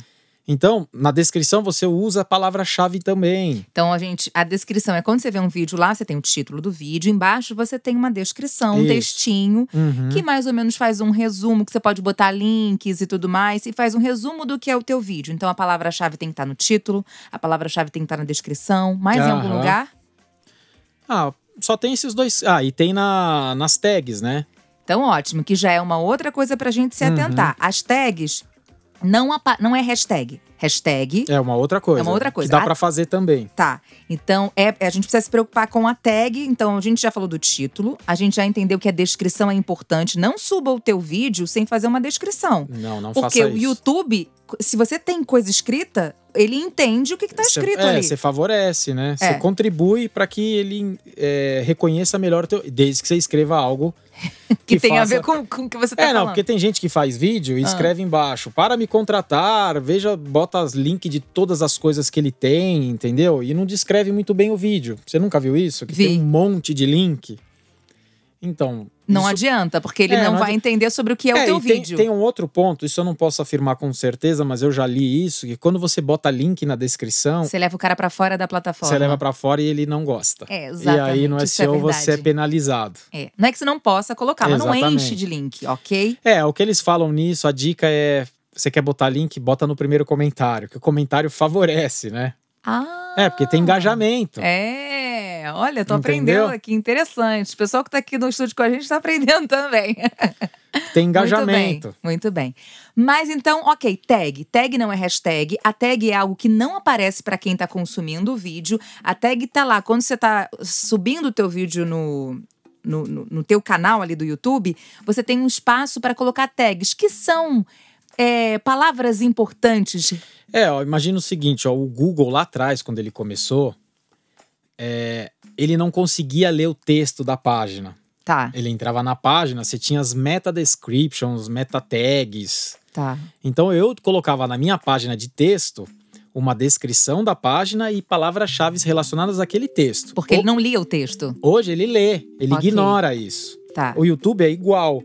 Então, na descrição você usa a palavra-chave também. Então, a gente, a descrição é quando você vê um vídeo lá, você tem o título do vídeo, embaixo você tem uma descrição, um Isso. textinho, Uhum. que mais ou menos faz um resumo, que você pode botar links e tudo mais, e faz um resumo do que é o teu vídeo. Então, a palavra-chave tem que estar no título, a palavra-chave tem que estar na descrição, mais em algum lugar. Ah, só tem esses dois. Ah, e tem na, nas tags, né? Então, ótimo, que já é uma outra coisa pra gente se Uhum. atentar. As tags não, não é hashtag. Hashtag É uma outra coisa. É uma outra coisa. Que dá A- pra fazer também. Tá. Então, é, a gente precisa se preocupar com a tag. Então, a gente já falou do título, a gente já entendeu que a descrição é importante. Não suba o teu vídeo sem fazer uma descrição. Não, não Porque faça o isso. YouTube, se você tem coisa escrita, ele entende o que, tá Cê- escrito é, ali. Você favorece, né? Você É. contribui para que ele é, reconheça melhor o teu. Desde que você escreva algo <laughs> que, que tem a faça- ver com, com o que você tá É, não, falando. porque tem gente que faz vídeo e Ah. escreve embaixo, para me contratar, veja, bota os links de todas as coisas que ele tem, entendeu? E não descreve muito bem o vídeo. Você nunca viu isso? Que Vi. tem um monte de link. Então. Não isso- adianta, porque ele É, não, não vai entender sobre o que é, o É, teu e tem, vídeo. tem um outro ponto, isso eu não posso afirmar com certeza, mas eu já li isso, que quando você bota link na descrição, Você leva o cara pra fora da plataforma. você leva para fora e ele não gosta. É, E exatamente. aí no isso é SEO você é penalizado. É. Não é que você não possa colocar, mas não Exatamente. enche de link, ok? É, o que eles falam nisso, a dica é: você quer botar link, bota no primeiro comentário, que o comentário favorece, né? Ah! É, porque tem engajamento. É, olha, tô Entendeu? aprendendo aqui, interessante. O pessoal que tá aqui no estúdio com a gente tá aprendendo <laughs> também. Tem engajamento. Muito bem, muito bem. Mas então, ok, tag. Tag não é hashtag. A tag é algo que não aparece para quem tá consumindo o vídeo. A tag tá lá. Quando você tá subindo o teu vídeo no, no, no, no teu canal ali do YouTube, você tem um espaço para colocar tags, que são é, palavras importantes. É, ó, imagina o seguinte, ó, o Google lá atrás, quando ele começou, é, ele não conseguia ler o texto da página. Tá, Ele entrava na página, você tinha as meta descriptions, meta tags. tá. Então eu colocava na minha página de texto uma descrição da página e palavras-chave relacionadas àquele texto. Porque Ho- ele não lia o texto. Hoje ele lê, ele Ok. ignora isso. Tá. O YouTube é igual.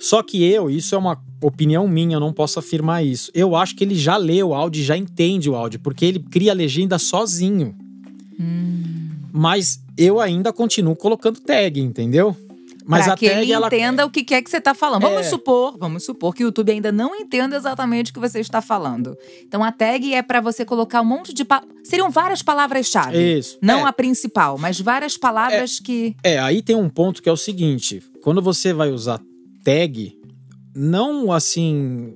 Só que eu, isso é uma opinião minha, eu não posso afirmar isso. Eu acho que ele já lê o áudio já entende o áudio, porque ele cria a legenda sozinho. Hum. Mas eu ainda continuo colocando tag, entendeu? Mas pra a que tag ele ela entenda o que é que você está falando. Vamos É. supor, vamos supor que o YouTube ainda não entenda exatamente o que você está falando. Então a tag é para você colocar um monte de pa... seriam várias palavras-chave. Isso. Não é, a principal, mas várias palavras que é, aí tem um ponto que é o seguinte: quando você vai usar tag, não assim.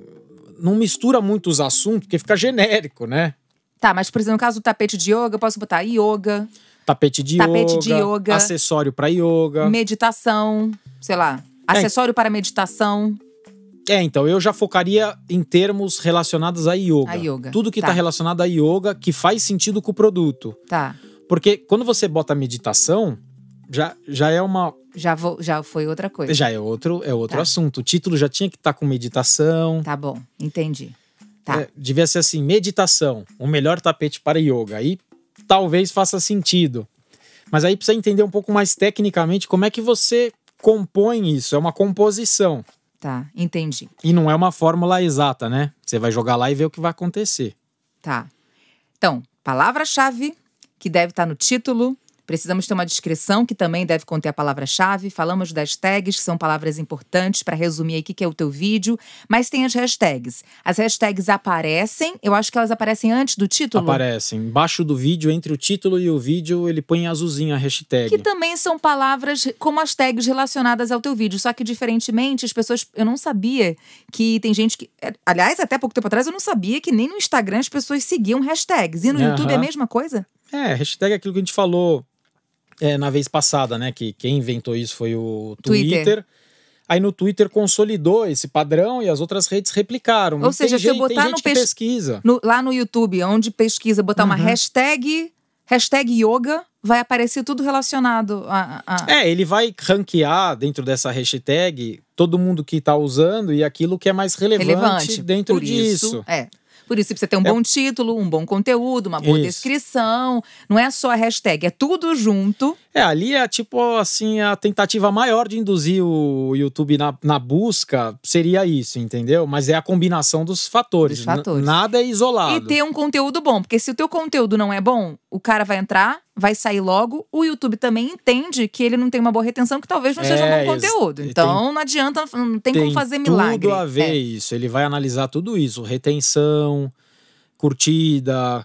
Não mistura muito os assuntos, porque fica genérico, né? Tá, mas por exemplo, no caso do tapete de yoga, eu posso botar yoga, Tapete de Tapete yoga, de yoga. acessório para yoga. meditação, sei lá, acessório para meditação. É, então eu já focaria em termos relacionados a yoga. A yoga, Tudo que tá. está relacionado a yoga que faz sentido com o produto. Tá. Porque quando você bota meditação, já, já é uma Já, vou, já foi outra coisa. já é outro é outro Tá. assunto. O título já tinha que estar com meditação. Tá bom, entendi. Tá. É, devia ser assim, meditação, o melhor tapete para yoga. Aí talvez faça sentido. Mas aí precisa entender um pouco mais tecnicamente como é que você compõe isso. É uma composição. Tá, entendi. E não é uma fórmula exata, né? Você vai jogar lá e ver o que vai acontecer. Tá. Então, palavra-chave, que deve estar no título. Precisamos ter uma descrição que também deve conter a palavra-chave. Falamos das tags, que são palavras importantes para resumir aí o que é o teu vídeo. Mas tem as hashtags. As hashtags aparecem, eu acho que elas aparecem antes do título. Aparece embaixo do vídeo, entre o título e o vídeo, ele põe em azulzinho a hashtag. Que também são palavras como as tags relacionadas ao teu vídeo. Só que, diferentemente, as pessoas. Eu não sabia que tem gente que. é, Aliás, até pouco tempo atrás, eu não sabia que nem no Instagram as pessoas seguiam hashtags. E no Aham. YouTube é a mesma coisa? É, hashtag é aquilo que a gente falou é, na vez passada, né? Que quem inventou isso foi o Twitter. Twitter. Aí no Twitter consolidou esse padrão e as outras redes replicaram. Ou seja, tem se eu gente, botar tem gente no pes- pesquisa. No- lá no YouTube, onde pesquisa, botar uma Uhum. hashtag, hashtag yoga, vai aparecer tudo relacionado a. a- É, ele vai ranquear dentro dessa hashtag todo mundo que tá usando e aquilo que é mais relevante, relevante. dentro Por disso. Isso, é. Por isso, você precisa ter um bom título, um bom conteúdo, uma boa Isso. descrição. Não é só a hashtag, é tudo junto. É, ali é tipo assim, a tentativa maior de induzir o YouTube na, na busca seria isso, entendeu? Mas é a combinação dos fatores. Dos fatores. Nada é isolado. E ter um conteúdo bom. Porque se o teu conteúdo não é bom, o cara vai entrar, vai sair logo. O YouTube também entende que ele não tem uma boa retenção, que talvez não seja um É, bom conteúdo. tem- Então não adianta, não tem, como fazer milagre. tudo a ver É. isso. Ele vai analisar tudo isso. Retenção, curtida,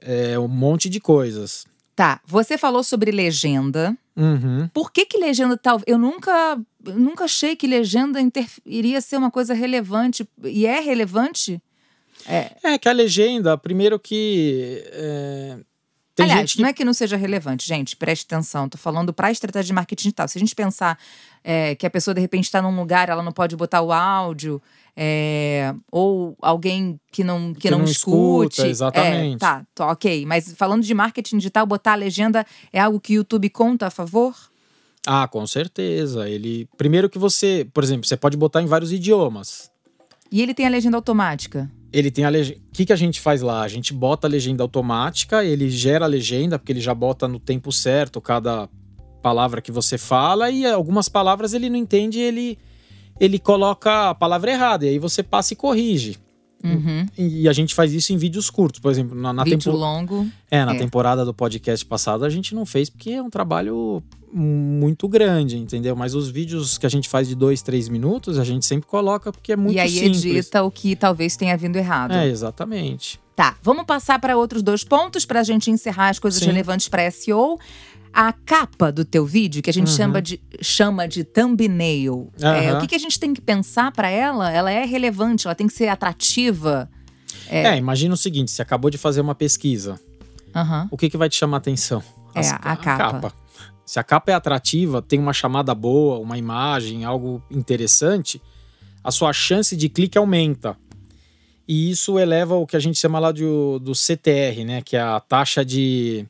é, um monte de coisas. Tá, você falou sobre legenda. Uhum. Por que que legenda tal? Eu nunca, eu nunca achei que legenda iria ser uma coisa relevante e é relevante. É que a legenda, primeiro que. é, tem Aliás, que não é que não seja relevante, gente. Preste atenção. Tô falando para estratégia de marketing digital. Se a gente pensar é, que a pessoa de repente está num lugar, ela não pode botar o áudio. É, ou alguém que não, que Que não, não escute. escuta, exatamente. É, tá, tá, ok. Mas falando de marketing digital, botar a legenda é algo que o YouTube conta a favor? Ah, com certeza. Ele. Primeiro que você, por exemplo, você pode botar em vários idiomas. E ele tem a legenda automática. Ele tem a legenda. O que, que a gente faz lá? A gente bota a legenda automática, ele gera a legenda, porque ele já bota no tempo certo cada palavra que você fala, e algumas palavras ele não entende, ele, ele coloca a palavra errada, e aí você passa e corrige. Uhum. E a gente faz isso em vídeos curtos, por exemplo, na, na, Vídeo tempo- longo. é, na é. temporada do podcast passado a gente não fez porque é um trabalho muito grande, entendeu? Mas os vídeos que a gente faz de dois, três minutos, a gente sempre coloca porque é muito e aí simples. edita o que talvez tenha vindo errado. É, exatamente. Tá, vamos passar para outros dois pontos para a gente encerrar as coisas Sim. relevantes para SEO. A capa do teu vídeo, que a gente Uhum. chama, de, chama de thumbnail. É, Aham. o que, que a gente tem que pensar para ela? Ela é relevante, ela tem que ser atrativa. É. imagina o seguinte: você acabou de fazer uma pesquisa. Aham. O que, que vai te chamar atenção? É, a capa. Se a capa é atrativa, tem uma chamada boa, uma imagem, algo interessante, a sua chance de clique aumenta. E isso eleva o que a gente chama lá de, do CTR, né? Que é a taxa de,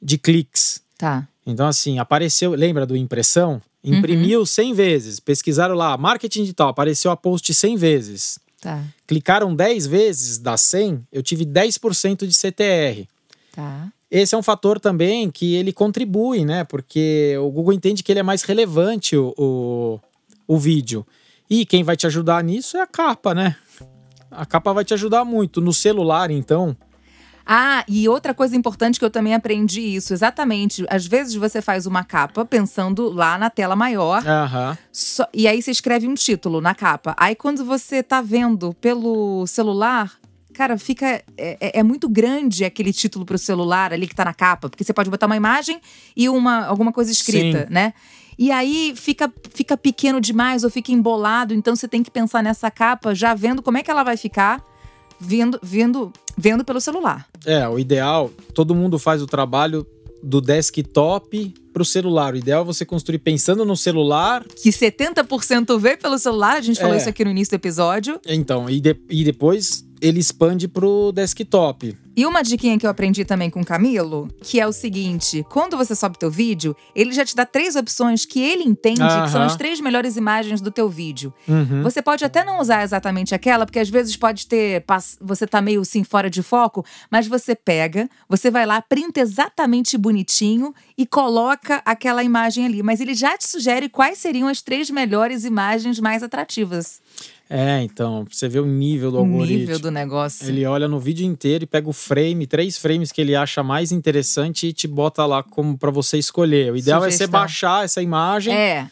de cliques. Tá. Então, assim, apareceu. Lembra do impressão? Imprimiu Uhum. 100 vezes. Pesquisaram lá, marketing digital, apareceu a post 100 vezes. Tá. Clicaram 10 vezes das 100, eu tive 10% de CTR. Tá. Esse é um fator também que ele contribui, né? Porque o Google entende que ele é mais relevante o, o, o vídeo. E quem vai te ajudar nisso é a capa, né? A capa vai te ajudar muito. No celular, então. Ah, e outra coisa importante que eu também aprendi isso, exatamente. Às vezes você faz uma capa pensando lá na tela maior, Aham. só- e aí você escreve um título na capa. Aí quando você tá vendo pelo celular, cara, fica. É, é- é muito grande aquele título pro celular ali que tá na capa, porque você pode botar uma imagem e uma, alguma coisa escrita, Sim. né? E aí fica, fica pequeno demais ou fica embolado, então você tem que pensar nessa capa já vendo como é que ela vai ficar, vendo, vendo, vendo pelo celular. É, o ideal, todo mundo faz o trabalho do desktop para o celular. O ideal é você construir pensando no celular. que 70% vê pelo celular, a gente falou É. isso aqui no início do episódio. Então, e, de- e depois ele expande pro desktop. E uma diquinha que eu aprendi também com o Camilo, que é o seguinte: quando você sobe teu vídeo, ele já te dá três opções que ele entende que são as três melhores imagens do teu vídeo. Uhum. Você pode até não usar exatamente aquela, porque às vezes pode ter. Você tá meio assim fora de foco, mas você pega, você vai lá, printa exatamente bonitinho e coloca aquela imagem ali. Mas ele já te sugere quais seriam as três melhores imagens mais atrativas. É, então, pra você ver o nível do O algoritmo. nível do negócio. Ele olha no vídeo inteiro e pega o frame, três frames que ele acha mais interessante e te bota lá como para você escolher. O ideal é você Sugestão. baixar essa imagem É.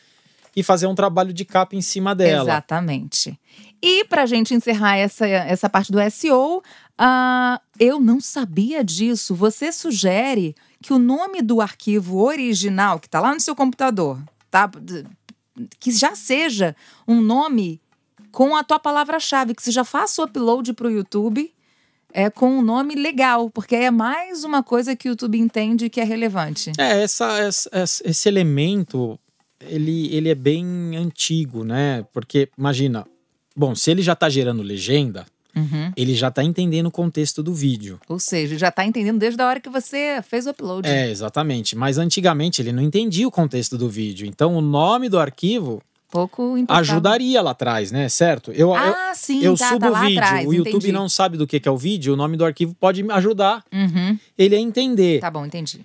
e fazer um trabalho de capa em cima dela. Exatamente. E pra gente encerrar essa, essa parte do SEO, ah, eu não sabia disso. Você sugere que o nome do arquivo original, que tá lá no seu computador, tá? Que já seja um nome com a tua palavra-chave, que você já faça o upload pro YouTube é, com um nome legal, porque é mais uma coisa que o YouTube entende que é relevante. É, essa, essa- esse elemento, ele, ele é bem antigo, né? Porque, imagina, bom, se ele já tá gerando legenda, Uhum. ele já tá entendendo o contexto do vídeo. Ou seja, já tá entendendo desde a hora que você fez o upload. É, exatamente. Mas antigamente ele não entendia o contexto do vídeo. Então o nome do arquivo Pouco ajudaria lá atrás, né? Certo? Eu, eu, Ah, sim, eu tá, subo tá o vídeo, atrás, o YouTube entendi. não sabe do que que é o vídeo, o nome do arquivo pode me ajudar Uhum, ele a entender. tá bom, entendi.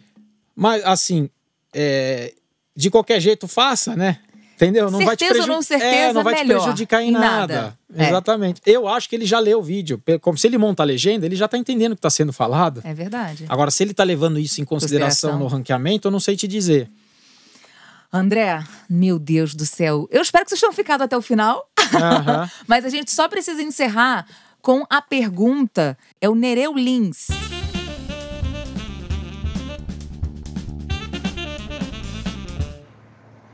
Mas, assim, é, de qualquer jeito, faça, né? Entendeu? Não vai te Certeza ou preju- não certeza, é, não vai te melhor. prejudicar em, Em nada. nada. É. Exatamente. Eu acho que ele já leu o vídeo. Como se ele monta a legenda, ele já tá entendendo o que tá sendo falado. É verdade. Agora, se ele tá levando isso em consideração, Consideração. no ranqueamento, eu não sei te dizer. André, meu Deus do céu. Eu espero que vocês tenham ficado até o final. Aham. <laughs> Mas a gente só precisa encerrar com a pergunta. É o Nereu Lins.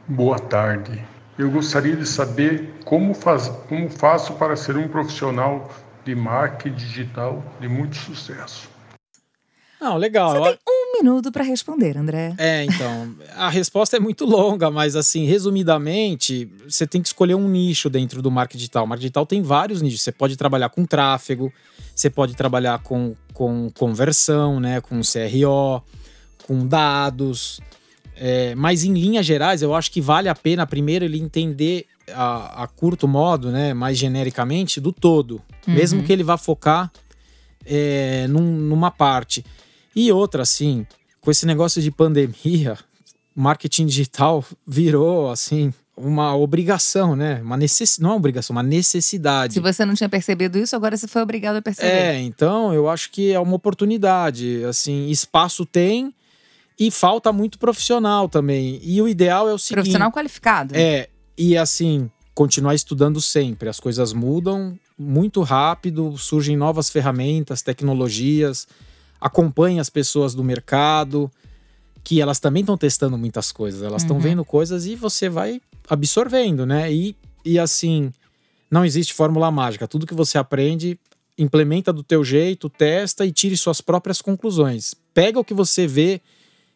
Boa tarde. Eu gostaria de saber como, faz, como faço para ser um profissional de marketing digital de muito sucesso. Não, legal. Você Eu- tem um minuto pra responder, André. É, então, a resposta é muito longa, mas assim, resumidamente, você tem que escolher um nicho dentro do marketing digital. O marketing digital tem vários nichos. Você pode trabalhar com tráfego, você pode trabalhar com, com conversão, né, com CRO, com dados. É, mas em linhas gerais, eu acho que vale a pena primeiro ele entender a, a curto modo, né, mais genericamente, do todo. Mesmo que ele vá focar é, num- numa parte. E outra, assim, com esse negócio de pandemia, marketing digital virou, assim, uma obrigação, né? Uma necess... Não é uma obrigação, uma necessidade. Se você não tinha percebido isso, agora você foi obrigado a perceber. É, então eu acho que é uma oportunidade. Assim, espaço tem e falta muito profissional também. E o ideal é o seguinte. Profissional qualificado. É, e assim, continuar estudando sempre. As coisas mudam muito rápido, surgem novas ferramentas, tecnologias, acompanhe as pessoas do mercado, que elas também estão testando muitas coisas, elas estão Uhum. vendo coisas e você vai absorvendo, né? E, e assim, não existe fórmula mágica. Tudo que você aprende, implementa do teu jeito, testa e tire suas próprias conclusões. Pega o que você vê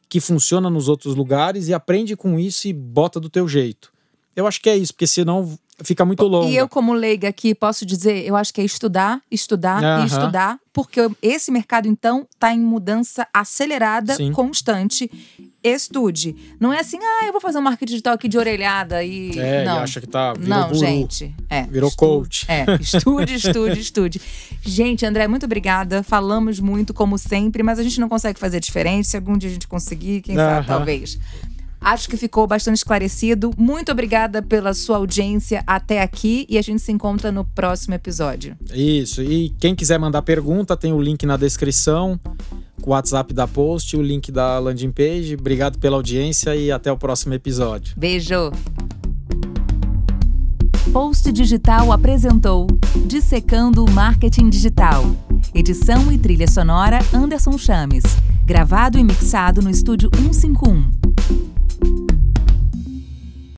que funciona nos outros lugares e aprende com isso e bota do teu jeito. Eu acho que é isso, porque senão fica muito longa. E eu, como leiga aqui, posso dizer, eu acho que é estudar, estudar e estudar, porque esse mercado, então, está em mudança acelerada, Sim. constante. Estude. Não é assim, ah, eu vou fazer um marketing digital aqui de orelhada e. É, não. e acha que tá. Não, guru. gente. É, Virou coach. É, estude, <laughs> estude, estude. Gente, André, muito obrigada. Falamos muito, como sempre, mas a gente não consegue fazer diferente. Se algum dia a gente conseguir, quem sabe, talvez. Acho que ficou bastante esclarecido. Muito obrigada pela sua audiência até aqui e a gente se encontra no próximo episódio. Isso. E quem quiser mandar pergunta, tem o link na descrição, o WhatsApp da post, o link da landing page. Obrigado pela audiência e até o próximo episódio. Beijo! Post Digital apresentou Dissecando o Marketing Digital. Edição e trilha sonora Anderson Chames. Gravado e mixado no estúdio 151. Bye.